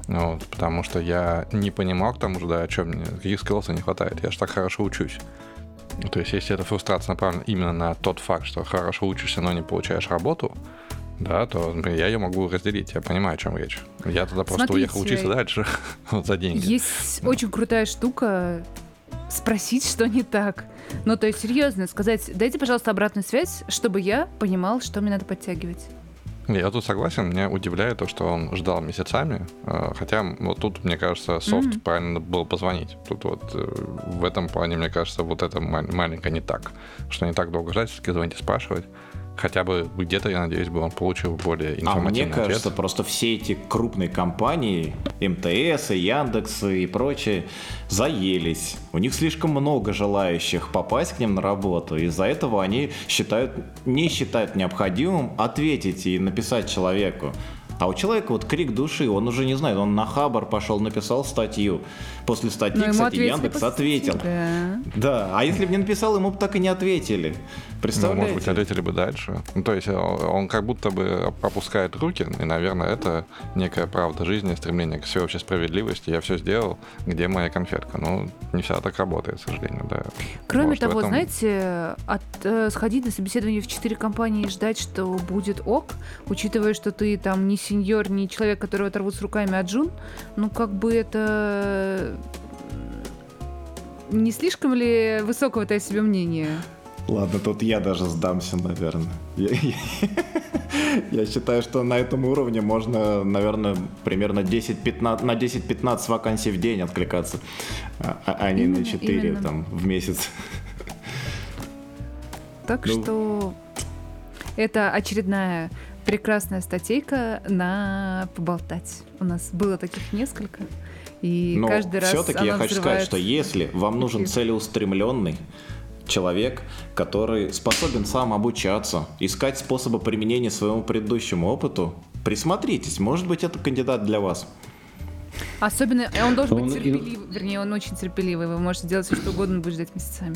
Вот, потому что я не понимал к тому же, да, о чем мне, каких скиллсов не хватает. Я же так хорошо учусь. То есть, если эта фрустрация направлена именно на тот факт, что хорошо учишься, но не получаешь работу, да, то я ее могу разделить. Я понимаю, о чем речь. Я тогда просто Смотрите, уехал учиться дальше вот, за деньги. Есть да. очень крутая штука спросить, что не так. Ну, то есть, серьезно, сказать, дайте, пожалуйста, обратную связь, чтобы я понимал, что мне надо подтягивать. Я тут согласен, меня удивляет то, что он ждал месяцами, э, хотя вот тут, мне кажется, софт mm-hmm. правильно было позвонить. Тут вот э, в этом плане, мне кажется, вот это маленькое не так, что не так долго ждать, все-таки звонить и спрашивать хотя бы где-то, я надеюсь, бы он получил более информативный А мне кажется, ответ. просто все эти крупные компании, МТС, Яндекс и прочие, заелись. У них слишком много желающих попасть к ним на работу. Из-за этого они считают, не считают необходимым ответить и написать человеку. А у человека вот крик души, он уже не знает, он на Хабар пошел, написал статью. После статьи, Но кстати, Яндекс ответил. Да. да, а если бы не написал, ему бы так и не ответили. Представляете? Ну, может быть, ответили бы дальше. Ну, то есть э, он как будто бы опускает руки, и, наверное, это некая правда жизни, стремление к всеобщей справедливости. Я все сделал, где моя конфетка? Ну, не всегда так работает, к сожалению, да. Кроме Может, того, этом... знаете, от, э, сходить на собеседование в четыре компании и ждать, что будет ок, учитывая, что ты там не сеньор, не человек, которого оторвут с руками, а джун, ну, как бы это не слишком ли высокого ты о себе мнения? Ладно, тут я даже сдамся, наверное. Я, я, я считаю, что на этом уровне можно, наверное, примерно 10-15, на 10-15 вакансий в день откликаться, а, а не именно, на 4 именно. там, в месяц. Так ну, что это очередная прекрасная статейка на поболтать. У нас было таких несколько. И Но каждый раз все-таки я хочу сказать, что если вам нужен целеустремленный человек, который способен сам обучаться, искать способы применения своему предыдущему опыту, присмотритесь, может быть, это кандидат для вас. Особенно, он должен он, быть терпеливый, и... вернее, он очень терпеливый, вы можете делать все, что угодно, он будет ждать месяцами.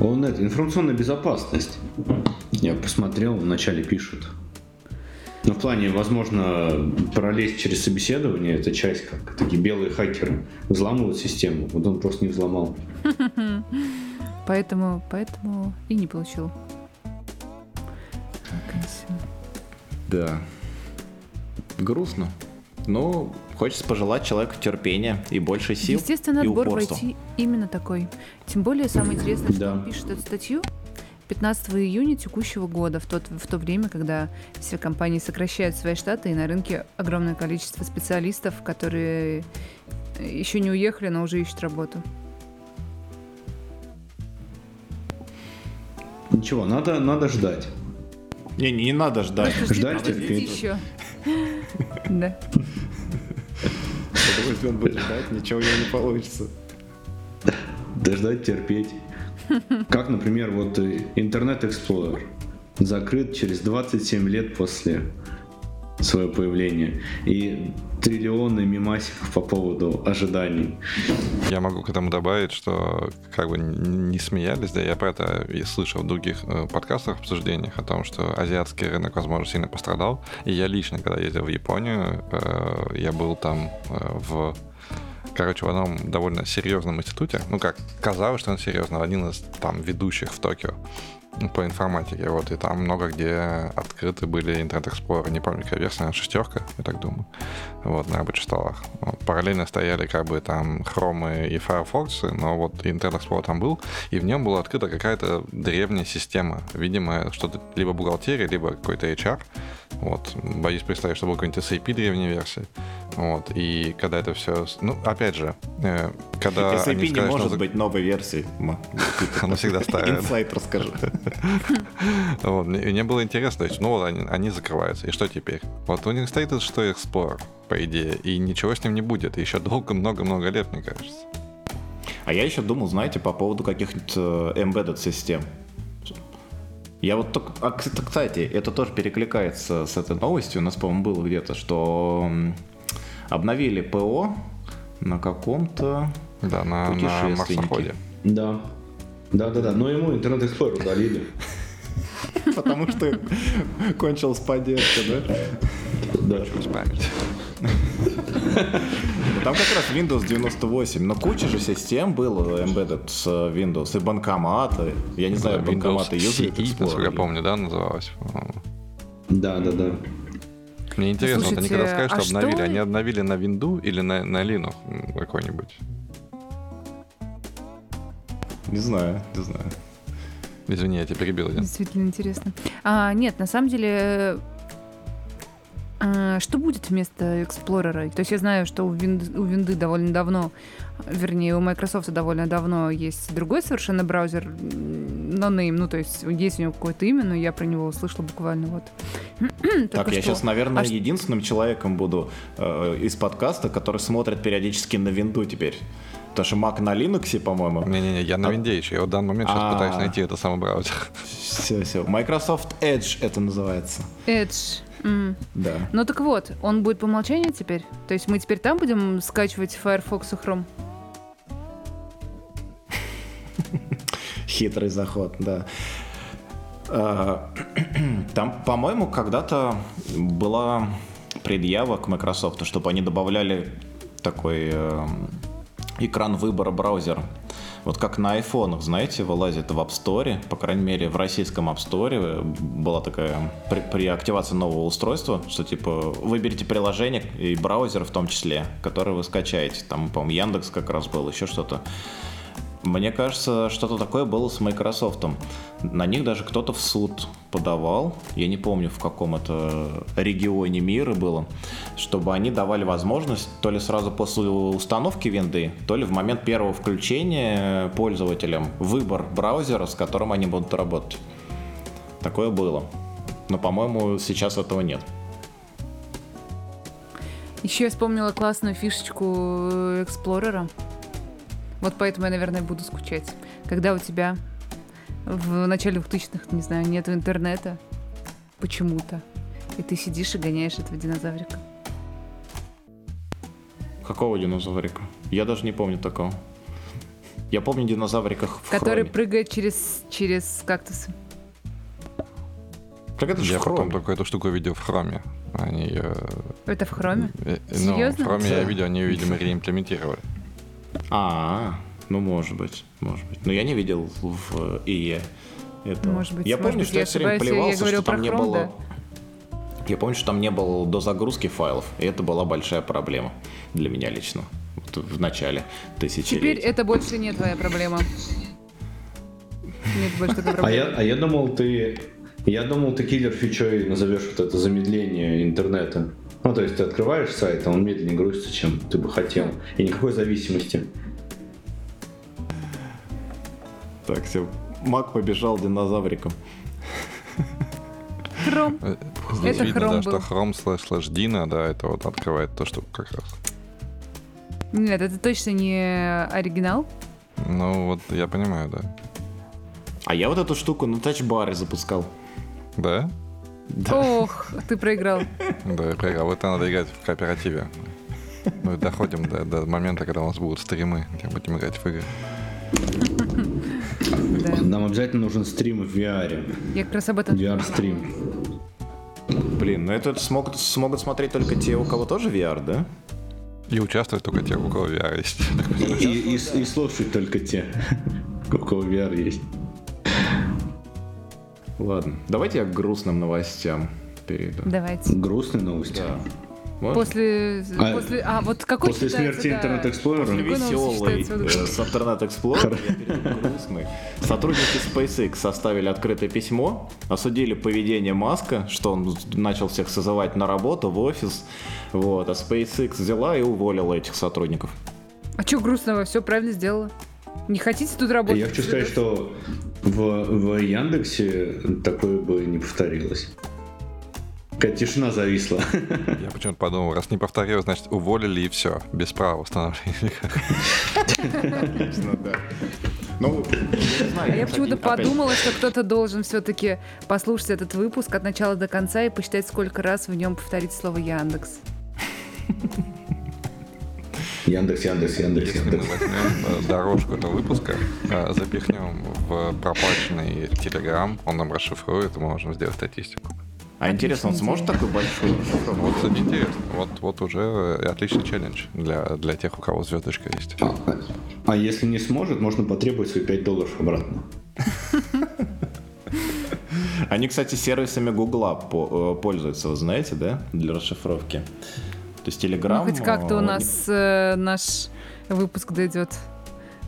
Он это, информационная безопасность. Я посмотрел, вначале пишут. Ну, в плане, возможно, пролезть через собеседование, это часть, как такие белые хакеры взламывают систему. Вот он просто не взломал. Поэтому, поэтому и не получил. Да. Грустно. Но хочется пожелать человеку терпения и больше сил. Естественно, и отбор упорства. войти именно такой. Тем более, самое интересное, что да. он пишет эту статью 15 июня текущего года, в, тот, в то время, когда все компании сокращают свои штаты, и на рынке огромное количество специалистов, которые еще не уехали, но уже ищут работу. Ничего, надо, надо ждать. Не, не надо ждать. Ждать терпеть. еще. Да. Потому что он будет ждать, ничего у него не получится. Дождать, терпеть. Как, например, вот Internet Explorer закрыт через 27 лет после своего появления. И триллионы мимасиков по поводу ожиданий. Я могу к этому добавить, что как бы не смеялись, да, я про это и слышал в других э, подкастах, обсуждениях о том, что азиатский рынок, возможно, сильно пострадал. И я лично, когда ездил в Японию, э, я был там э, в короче, в одном довольно серьезном институте. Ну, как казалось, что он серьезно, один из там ведущих в Токио. по информатике, вот, и там много где открыты были Internet Explorer, не помню, какая версия, шестерка, я так думаю, вот, на столах. Вот, параллельно стояли как бы там Chrome и Firefox, но вот Internet Explorer там был, и в нем была открыта какая-то древняя система, видимо, что-то либо бухгалтерия, либо какой-то HR, вот, боюсь представить, что был какой-нибудь SAP древней версии, вот, и когда это все, ну, опять же, э, когда SAP они не сказали, может что... быть новой версией. Оно всегда старое. Инсайт расскажи. Вот, мне, было интересно, то есть, ну вот они, они закрываются, и что теперь? Вот у них стоит что Explorer, по идее, и ничего с ним не будет, еще долго, много-много лет, мне кажется. А я еще думал, знаете, по поводу каких-нибудь э, embedded систем. Я вот только... А, кс- кстати, это тоже перекликается с этой новостью. У нас, по-моему, было где-то, что обновили ПО на каком-то... Да, на, на марсоходе. Да. Да-да-да, но ему интернет Explorer удалили. Потому что кончилась поддержка, да? Да. Без памяти. Там как раз Windows 98, но куча же систем было embedded с Windows, и банкоматы. Я не знаю, Да, банкоматы юзают я помню, да, называлась? по-моему. Да-да-да. Мне интересно, вот они Слушайте, когда скажут, а что обновили, что- они обновили на винду или на, на Linux какой-нибудь? Не знаю, не знаю. Извини, я тебя перебил. Действительно интересно. А, нет, на самом деле, что будет вместо Explorer? То есть я знаю, что у Винды, у Винды довольно давно, вернее, у Microsoft довольно давно есть другой совершенно браузер, м, NoName, ну, то есть есть у него какое-то имя, но я про него услышала буквально вот. Так, я что. сейчас, наверное, А единственным человеком буду э, из подкаста, который смотрит периодически на винду теперь. Потому что Mac на Linux, по-моему. Не-не-не, я на А- винде еще. Я в данный момент сейчас А. пытаюсь найти это самый браузер. Все, все. Microsoft Edge это называется. Edge. М. Да. Ну так вот, он будет по умолчанию теперь? То есть мы теперь там будем скачивать Firefox и Chrome? Хитрый заход, да. А, Там, по-моему, когда-то была предъява к Microsoft, чтобы они добавляли такой эм, экран выбора браузера. Вот как на айфонах, знаете, вылазит в App Store, по крайней мере, в российском App Store была такая при, при активации нового устройства, что типа выберите приложение и браузер в том числе, который вы скачаете. Там, по-моему, Яндекс как раз был, еще что-то. Мне кажется, что-то такое было с Microsoft. На них даже кто-то в суд подавал, я не помню в каком это регионе мира было, чтобы они давали возможность то ли сразу после установки винды, то ли в момент первого включения пользователям выбор браузера, с которым они будут работать. Такое было. Но, по-моему, сейчас этого нет. Еще я вспомнила классную фишечку э, Explorer. Вот поэтому я, наверное, буду скучать. Когда у тебя в начале 2000-х, не знаю, нет интернета почему-то, и ты сидишь и гоняешь этого динозаврика. Какого динозаврика? Я даже не помню такого. Я помню динозавриках в Который хроме. прыгает через, через кактусы. Так это же Я в потом только эту штуку видел в хроме. Они ее... Это в хроме? э, Ну, в Серьезно? хроме я видел, они ее, видимо, реимплементировали. А, ну может быть, может быть. Но я не видел в ИЕ этого. Может быть, Я может помню, быть, что я все время плевался, что там про не Chrome, было... да. Я помню, что там не было до загрузки файлов, и это была большая проблема для меня лично вот в начале тысячелетия. Теперь это больше не твоя проблема. Нет больше такой А проблемы. я, а я думал, ты... Я думал, ты киллер фичой назовешь вот это замедление интернета. Ну, то есть ты открываешь сайт, а он медленнее грузится, чем ты бы хотел. И никакой зависимости. Так, все. Мак побежал динозавриком. Chrome. Э, Здесь Это видно, Chrome да, что был. Chrome слэш слэш Dino, да, это вот открывает то, что как раз. Нет, это точно не оригинал. Ну, вот я понимаю, да. А я вот эту штуку на тачбаре запускал. Да? Ох, ты проиграл. Да, я проиграл. Вот это надо играть в кооперативе. Мы доходим до, до момента, когда у нас будут стримы, где будем играть в игры. Да. Нам обязательно нужен стрим в VR. Я как раз об этом... VR-стрим. Блин, ну это смогут, смогут смотреть только те, у кого тоже VR, да? И участвовать только те, у кого VR есть. И, и- и слушать только те, у кого VR есть. Ладно, давайте я к грустным новостям перейду. Давайте. Грустные новости. Да. Можно? После, А, после, а вот какой После смерти да, Internet Explorer После веселый э, с грустной. Сотрудники SpaceX составили открытое письмо, осудили поведение Маска, что он начал всех созывать на работу, в офис. Вот, а SpaceX взяла и уволила этих сотрудников. А что грустного? Все правильно сделала. Не хотите тут работать? Я хочу сказать, что в, в Яндексе такое бы не повторилось. Какая тишина зависла. Я почему-то подумал, раз не повторил, значит уволили и все, без права да. Ну, не знаю, А я почему-то подумала, что кто-то должен все-таки послушать этот выпуск от начала до конца и посчитать, сколько раз в нем повторить слово Яндекс. Яндекс, Яндекс, Яндекс, Если мы Яндекс. возьмем э, дорожку этого выпуска, э, запихнем в проплаченный Telegram, он нам расшифрует, и мы можем сделать статистику. А интересно, он сможет такой большой? Вот, кстати, интересно. Вот, вот уже э, отличный челлендж для, для тех, у кого звездочка есть. А, а если не сможет, можно потребовать свои 5 долларов обратно. Они, кстати, сервисами Гугла по- пользуются, вы знаете, да, для расшифровки. То есть Telegram... Ну, хоть как-то у э, нас э, наш выпуск дойдет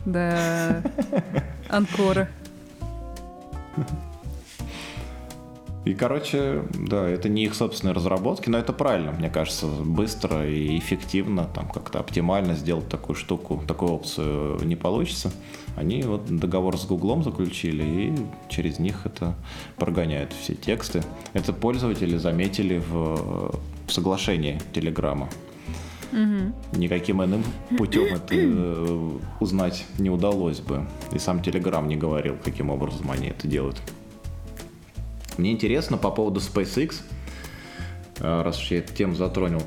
до Анкора. И, короче, да, это не их собственные разработки, но это правильно, мне кажется, быстро и эффективно, там как-то оптимально сделать такую штуку, такую опцию не получится. Они вот договор с Гуглом заключили, и через них это прогоняют все тексты. Это пользователи заметили в в соглашении Телеграма. Никаким иным путем это э, узнать не удалось бы. И сам Телеграм не говорил, каким образом они это делают. Мне интересно по поводу SpaceX, э, раз уж я эту тему затронул,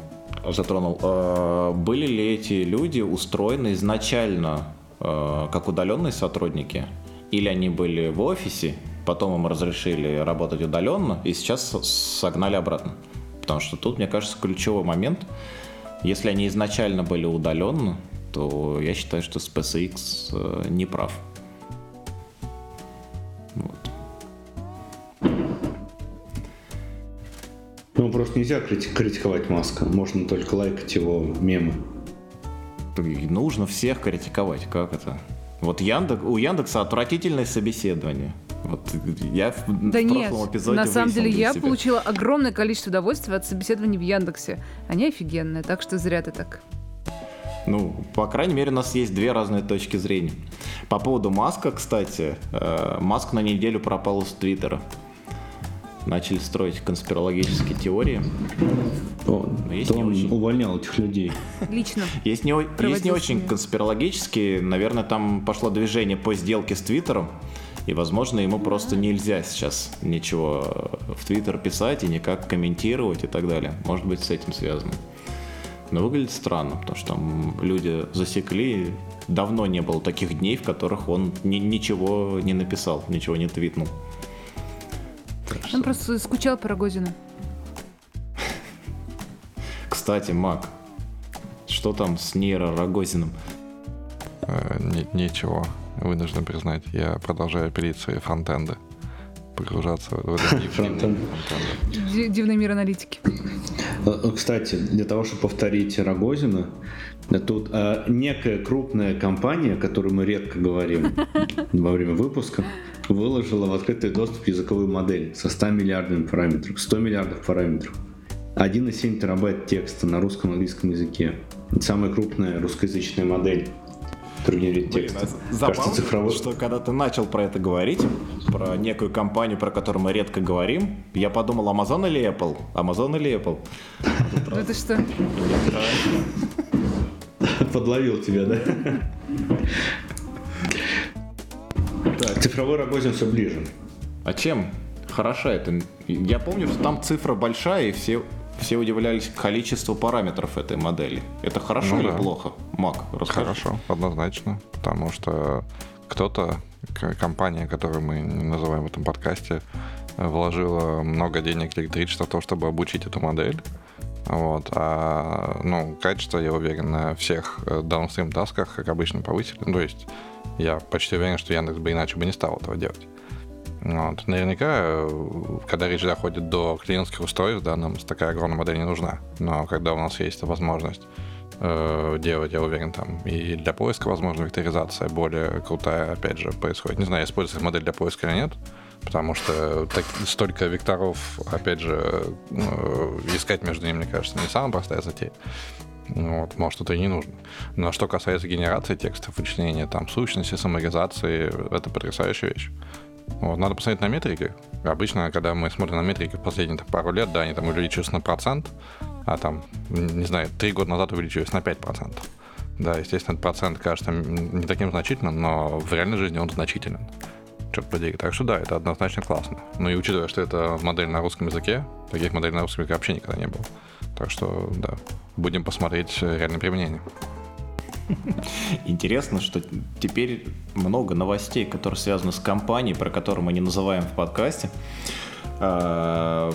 затронул э, были ли эти люди устроены изначально как удаленные сотрудники, или они были в офисе, потом им разрешили работать удаленно, и сейчас согнали обратно. Потому что тут, мне кажется, ключевой момент. Если они изначально были удаленно, то я считаю, что SpaceX э, не прав. Вот. Ну, просто нельзя крити- критиковать Маска. Можно только лайкать его мемы. Нужно всех критиковать, как это? Вот Яндекс, у Яндекса отвратительное собеседование. Вот я в, Да в нет, прошлом эпизоде на самом деле я себя. получила огромное количество удовольствия от собеседований в Яндексе. Они офигенные, так что зря ты так. Ну, по крайней мере, у нас есть две разные точки зрения. По поводу Маска, кстати, э, Маск на неделю пропал из Твиттера. Начали строить конспирологические теории. Он, Ну, есть то не он очень. увольнял этих людей. Лично. Есть не, о- есть не очень конспирологические. Наверное, там пошло движение по сделке с Твиттером. И, возможно, ему просто нельзя сейчас ничего в Твиттер писать и никак комментировать и так далее. Может быть, с этим связано. Но выглядит странно, потому что там люди засекли. Давно не было таких дней, в которых он ни- ничего не написал, ничего не твитнул. Он просто скучал по Рогозину. Кстати, Мак, что там с Нейро Рогозиным? Э, ни- ничего, вынужден признать. Я продолжаю пилить свои фронтенды. Погружаться в этот Фронтенд. дивный мир аналитики. Э, Кстати, для того, чтобы повторить Рогозина, э, тут э, некая крупная компания, о которой мы редко говорим во время выпуска, выложила в открытый доступ языковую модель со 100 миллиардами параметров, 100 миллиардов параметров. 1,7 терабайт текста на русском и английском языке. Это самая крупная русскоязычная модель, которая генерит Блин, текст. а Кажется, забавно, цифровой... что когда ты начал про это говорить, про некую компанию, про которую мы редко говорим, я подумал, Amazon или Apple? Amazon или Apple? Ну Это что? Подловил тебя, да? Цифровой Рогозин все ближе. А чем хороша это? Я помню, что там цифра большая, и все, все удивлялись количеству параметров этой модели. Это хорошо Ну или да. плохо? Мак, расскажи. Хорошо, однозначно. Потому что кто-то, компания, которую мы называем в этом подкасте, вложила много денег электричества в то, чтобы обучить эту модель. Вот. А, ну, качество, я уверен, на всех э, downstream тасках, как обычно, повысили. Ну, то есть я почти уверен, что Яндекс бы иначе бы не стал этого делать. Вот. Наверняка, э, когда речь доходит до клиентских устройств, да, нам такая огромная модель не нужна. Но когда у нас есть возможность э, делать, я уверен, там и для поиска, возможно, векторизация более крутая, опять же, происходит. Не знаю, используется модель для поиска или нет, потому что так, столько векторов, опять же, э, искать между ними, мне кажется, не самая простая затея. Вот, может, это и не нужно. Но что касается генерации текстов, вычисления там сущности, саморизации, это потрясающая вещь. Вот, надо посмотреть на метрики. Обычно, когда мы смотрим на метрики в последние так, пару лет, да, они там увеличиваются на процент, а там, не знаю, три года назад увеличились на 5%. Да, естественно, этот процент кажется не таким значительным, но в реальной жизни он значителен. Черт подери. Так что да, это однозначно классно. Ну и учитывая, что это модель на русском языке, таких моделей на русском языке вообще никогда не было. Так что, да, будем посмотреть реальное применение. Интересно, что теперь много новостей, которые связаны с компанией, про которую мы не называем в подкасте, а,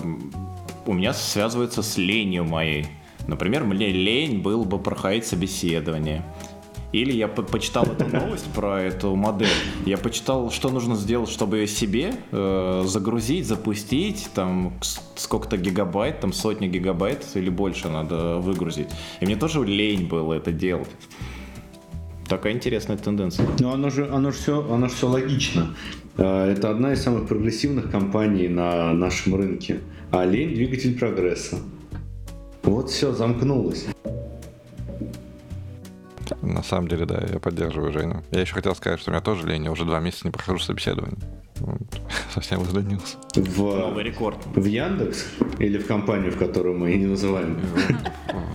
у меня связывается с ленью моей. Например, мне лень было бы проходить собеседование. Или я по почитал эту новость про эту модель. Я почитал, что нужно сделать, чтобы ее себе э, загрузить, запустить, там сколько-то гигабайт, там сотни гигабайт или больше надо выгрузить. И мне тоже лень было это делать. Такая интересная тенденция. Но оно же, оно же все, оно же все логично. Э, это одна из самых прогрессивных компаний на нашем рынке. А двигатель прогресса. Вот все, замкнулось. На самом деле, да, я поддерживаю Женю. Я еще хотел сказать, что у меня тоже лень, я уже два месяца не прохожу собеседование. Совсем изленился. В, Новый рекорд. В Яндекс или в компанию, в которую мы не называем?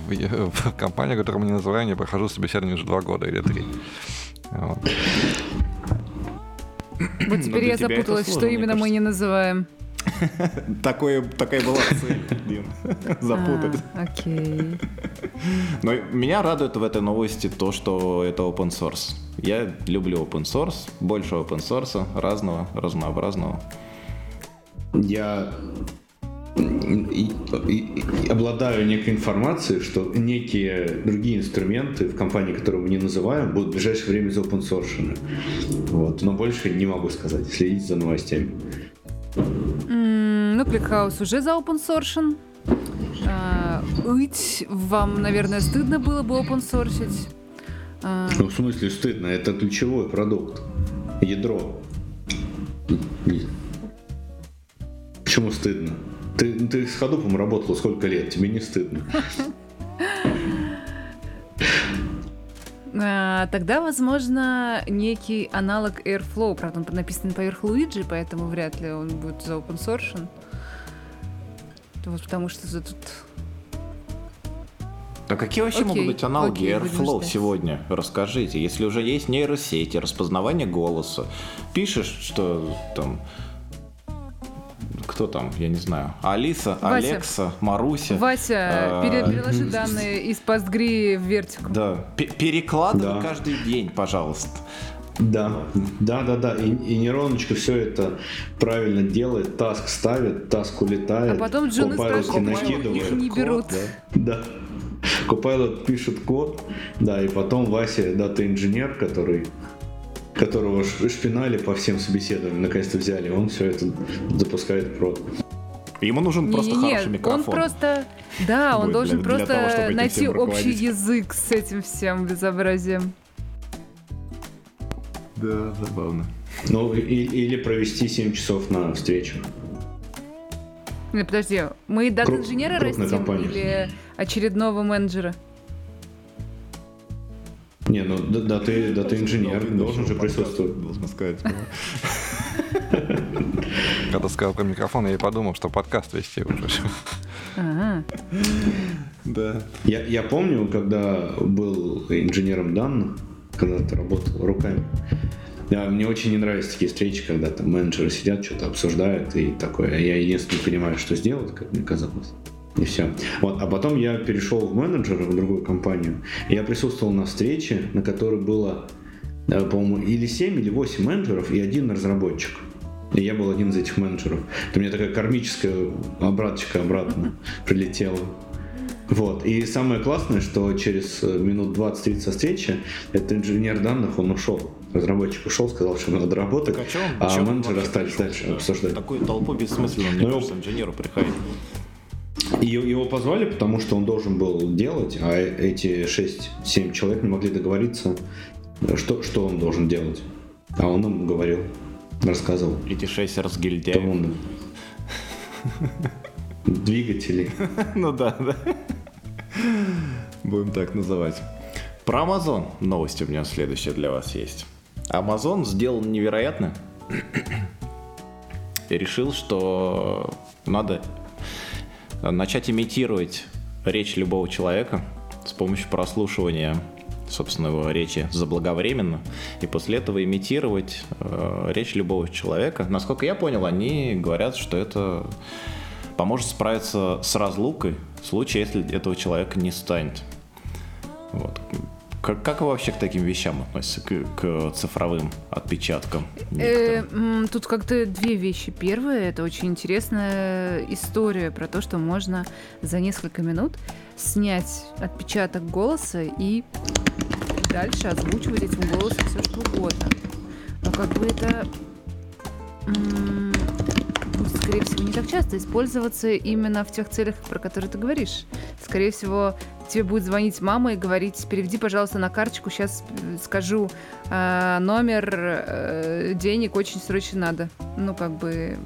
В, в, в компанию, которую мы не называем, я прохожу собеседование уже два года или три. Вот, вот теперь я запуталась, что именно мы не называем. Такое, такая была цель, Дин. Запутать. А, окей. Но меня радует в этой новости то, что это open source. Я люблю open source, больше open source, разного, разнообразного. Я и, и, и обладаю некой информацией, что некие другие инструменты в компании, которую мы не называем, будут в ближайшее время за open source. Вот. Но больше не могу сказать. Следите за новостями. Ну, ClickHouse уже за open source. А, Ить, вам, наверное, стыдно было бы open source. А... Ну, в смысле стыдно? Это ключевой продукт. Ядро. Почему стыдно? Ты, ты с Ходупом работал сколько лет? Тебе не стыдно? тогда, возможно, некий аналог Airflow. Правда, он написан поверх Luigi, поэтому вряд ли он будет за open source. Вот потому что тут... А какие вообще окей, могут быть аналоги окей, Airflow сегодня? Расскажите. Если уже есть нейросети, распознавание голоса, пишешь, что там кто там, я не знаю, Алиса, Вася. Алекса, Маруся. Вася, э, переложи данные из Postgre в Vertical. Да, перекладывай да. каждый день, пожалуйста. Да, да, да, да. И, и нейроночка все это правильно делает, таск ставит, таск улетает. А потом Джуны спрашивают, их не берут. Да. да. Copilot пишет код, да, и потом Вася, дата-инженер, который которого шпинали по всем собеседованиям, наконец-то взяли, он все это запускает прод. Ему нужен просто Нет, хороший микрофон. Он просто, да, он должен для, просто для того, найти общий язык с этим всем безобразием. Да, забавно. Ну, и, или провести 7 часов на встречу. Нет, подожди, мы дата-инженера растим компания. или очередного менеджера? Не, ну да, да ты, да ты инженер, должен же присутствовать. Должен сказать. Когда сказал про микрофон, я и подумал, что подкаст вести уже. Да. Я, я помню, когда был инженером данных, когда ты работал руками, да, мне очень не нравятся такие встречи, когда там менеджеры сидят, что-то обсуждают и такое. А я единственное не понимаю, что сделать, как мне казалось. И все. Вот. А потом я перешел в менеджера в другую компанию. Я присутствовал на встрече, на которой было, э, по-моему, или 7, или 8 менеджеров и один разработчик. И я был один из этих менеджеров. Это у меня такая кармическая обраточка обратно прилетела. Вот. И самое классное, что через э, минут 20-30 со встречи этот инженер данных, он ушел. Разработчик ушел, сказал, что надо работать, Так, а он- а он менеджеры остались дальше Да. обсуждать. Такую толпу бессмысленно, мне Ну, кажется, инженеру приходить. И его позвали, потому что он должен был делать, а эти 6-7 человек не могли договориться, что, что он должен делать. А он им говорил, рассказывал. Эти шесть раз Там гильдяев. он... Двигатели. Ну да, да. Будем так называть. Про Amazon новость у меня следующая для вас есть. Amazon сделал невероятно и решил, что надо начать имитировать речь любого человека с помощью прослушивания собственно, его речи заблаговременно, и после этого имитировать э, речь любого человека. Насколько я понял, они говорят, что это поможет справиться с разлукой в случае, если этого человека не станет. Вот. Как, как вы вообще к таким вещам относитесь, к, к цифровым отпечаткам? Э, Тут как-то две вещи. Первое, это очень интересная история про то, что можно за несколько минут снять отпечаток голоса и дальше озвучивать этим голосом все что угодно. Но как бы это м, скорее всего, не так часто использоваться именно в тех целях, про которые ты говоришь. Скорее всего, тебе будет звонить мама и говорить, переведи, пожалуйста, на карточку, сейчас скажу э, номер, э, денег очень срочно надо. Ну, как бы...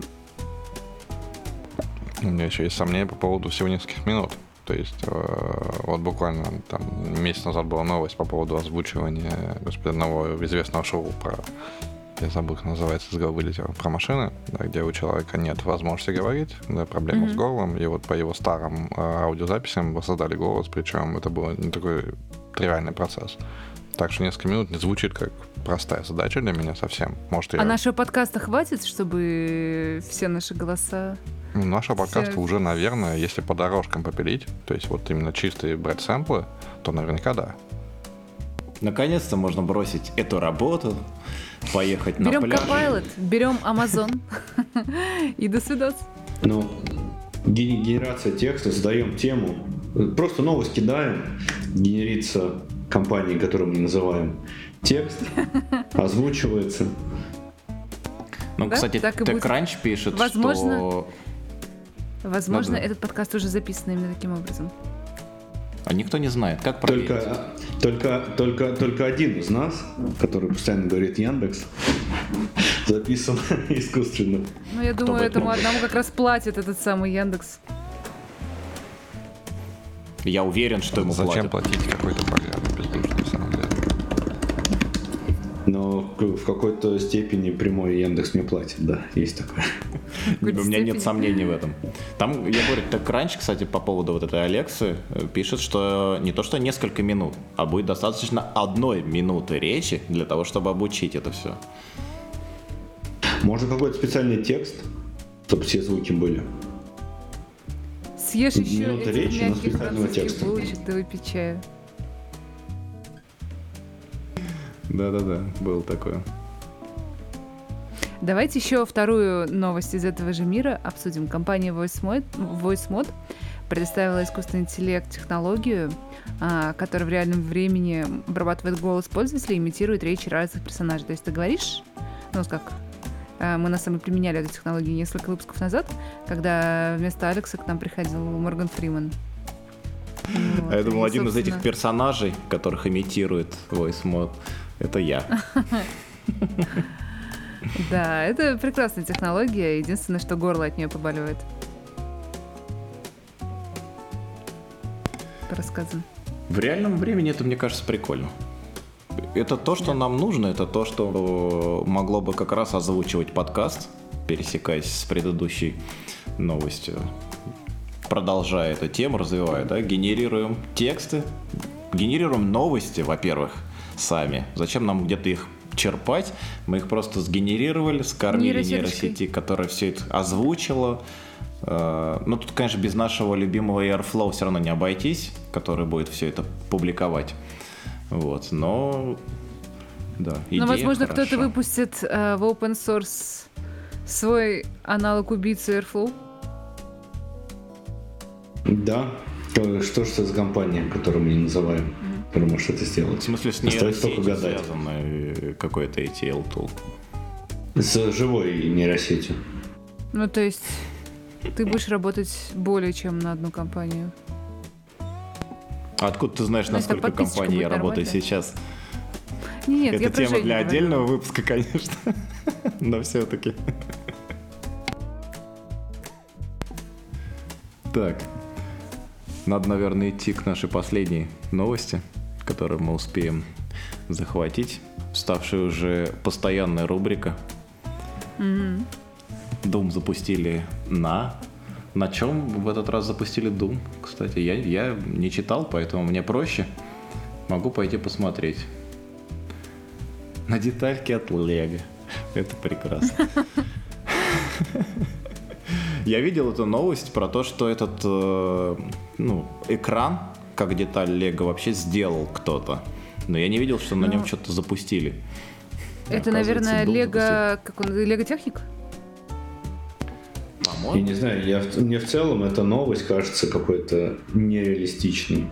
У меня еще есть сомнения по поводу всего нескольких минут. То есть э, вот буквально там месяц назад была новость по поводу озвучивания господи, одного известного шоу про я забыл, как называется, с головы вылетело, про машины, да, где у человека нет возможности говорить, да, проблемы Мгм. с горлом, и вот по его старым э, аудиозаписям воссоздали голос, причем это был не такой тривиальный процесс. Так что несколько минут не звучит как простая задача для меня совсем. Может, я... А нашего подкаста хватит, чтобы все наши голоса... Ну, Нашего подкаста Все- уже, наверное, если по дорожкам попилить, то есть вот именно чистые брать сэмплы, то наверняка да. Наконец-то можно бросить эту работу, поехать на Берем пляж. Copilot, берем Amazon и до свидос. Ну, ге- генерация текста, задаем тему, просто новость кидаем, генерится компанией, которую мы называем, текст, озвучивается. Ну, Да, кстати. TechCrunch пишет, Возможно. что... Возможно, Да-да. этот подкаст уже записан именно таким образом. А никто не знает, как проверить. Только, только, только, только один из нас, который постоянно говорит Яндекс, записан искусственно. Ну, я думаю, этому одному как раз платит этот самый Яндекс. Я уверен, что ему Зачем платят. платить какой-то программе бездушной, на самом деле? Но в какой-то степени прямой Яндекс мне платит, да, есть такое. У меня нет сомнений в этом. Там, я говорю, TechCrunch, кстати, по поводу вот этой Алексы, э, пишет, что не то, что несколько минут, а будет достаточно одной минуты речи для того, чтобы обучить это все. Можно какой-то специальный текст, чтобы все звуки были. Съешь еще Минута речи, но специального текста. булочек, да выпей чаю. Да-да-да, было такое. Давайте еще вторую новость из этого же мира обсудим. Компания VoiceMod, VoiceMod предоставила искусственный интеллект технологию, а, которая в реальном времени обрабатывает голос пользователя и имитирует речи разных персонажей. То есть ты говоришь, ну вот как а, мы на самом деле применяли эту технологию несколько выпусков назад, когда вместо Алекса к нам приходил Морган Фриман. Вот, А я думал, и, один из этих собственно, персонажей, которых имитирует Voice Mod, это я. Да, это прекрасная технология. Единственное, что горло от нее побаливает. По рассказам. В реальном времени это, мне кажется, прикольно. Это то, что нам нужно, это то, что могло бы как раз озвучивать подкаст, пересекаясь с предыдущей новостью. Продолжая эту тему, развивая, да, генерируем тексты, генерируем новости, во-первых, сами. Зачем нам где-то их черпать? Мы их просто сгенерировали, скормили нейросети, которая все это озвучила. Э, Ну, тут, конечно, без нашего любимого Airflow все равно не обойтись, который будет все это публиковать. Вот, но... Да, идея Но, возможно, кто-то выпустит э, в open source свой аналог убийцы Airflow. Да, Что, что же это за компания, которую мы не называем, которая может это сделать? В смысле, с Остается только нейросетью гадать. связан какой-то ETL tool. С живой нейросетью. Ну, то есть ты будешь работать более чем на одну компанию. А откуда ты знаешь, Ну, насколько подписочка компаний я работаю нормально. сейчас? Нет, я Это про тема для говорю. отдельного выпуска, конечно. Но все-таки. Так. Надо, наверное, идти к нашей последней новости, которую мы успеем захватить. Ставшая уже постоянная рубрика. Мгм. Doom запустили на... На чем в этот раз запустили Doom? Кстати, я, я не читал, поэтому мне проще. Могу пойти посмотреть. На детальки от Лего. Это прекрасно. Я видел эту новость про то, что этот э, ну, экран, как деталь Лего, вообще сделал кто-то. Но я не видел, что на нем Ну, что-то запустили. Это, наверное, Лего... Как он? Лего Техник? Я не знаю, я, мне в целом эта новость кажется какой-то нереалистичной.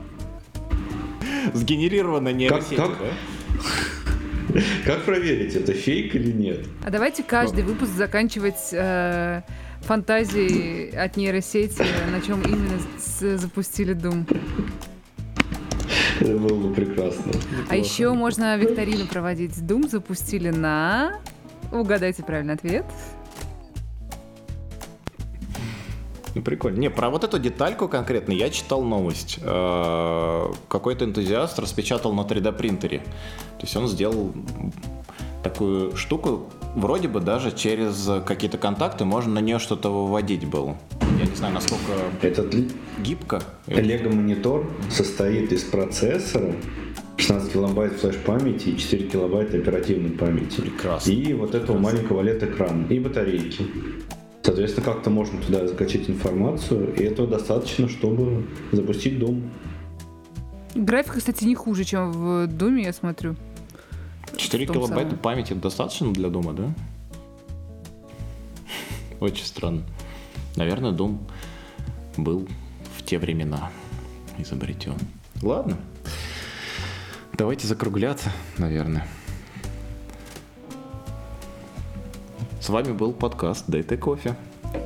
сгенерировано нейросетью, как? да? Как проверить, это фейк или нет? А давайте каждый выпуск заканчивать э, фантазией от нейросети, на чем именно запустили Doom. Это было бы прекрасно. А еще можно викторину проводить. Doom запустили на... Угадайте правильный ответ. Ну, прикольно. Не, про вот эту детальку конкретно я читал новость. Э, Какой-то энтузиаст распечатал на 3D принтере. То есть он сделал такую штуку, вроде бы даже через какие-то контакты можно на нее что-то выводить было. Я не знаю, насколько Этот л- гибко. Lego монитор состоит из процессора, 16 килобайт флеш-памяти и 4 килобайта оперативной памяти. Прекрасно. И вот этого маленького LED-экрана. И батарейки. Соответственно, как-то можно туда закачать информацию, и этого достаточно, чтобы запустить дом. Графика, кстати, не хуже, чем в Думе, я смотрю. 4 в том килобайта самом. памяти достаточно для дома, да? Очень странно. Наверное, дом был в те времена изобретен. Ладно. Давайте закругляться, наверное. С вами был подкаст Дайте кофе.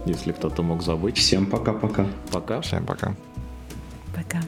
Если кто-то мог забыть. Всем пока-пока. Пока. Всем пока. Пока.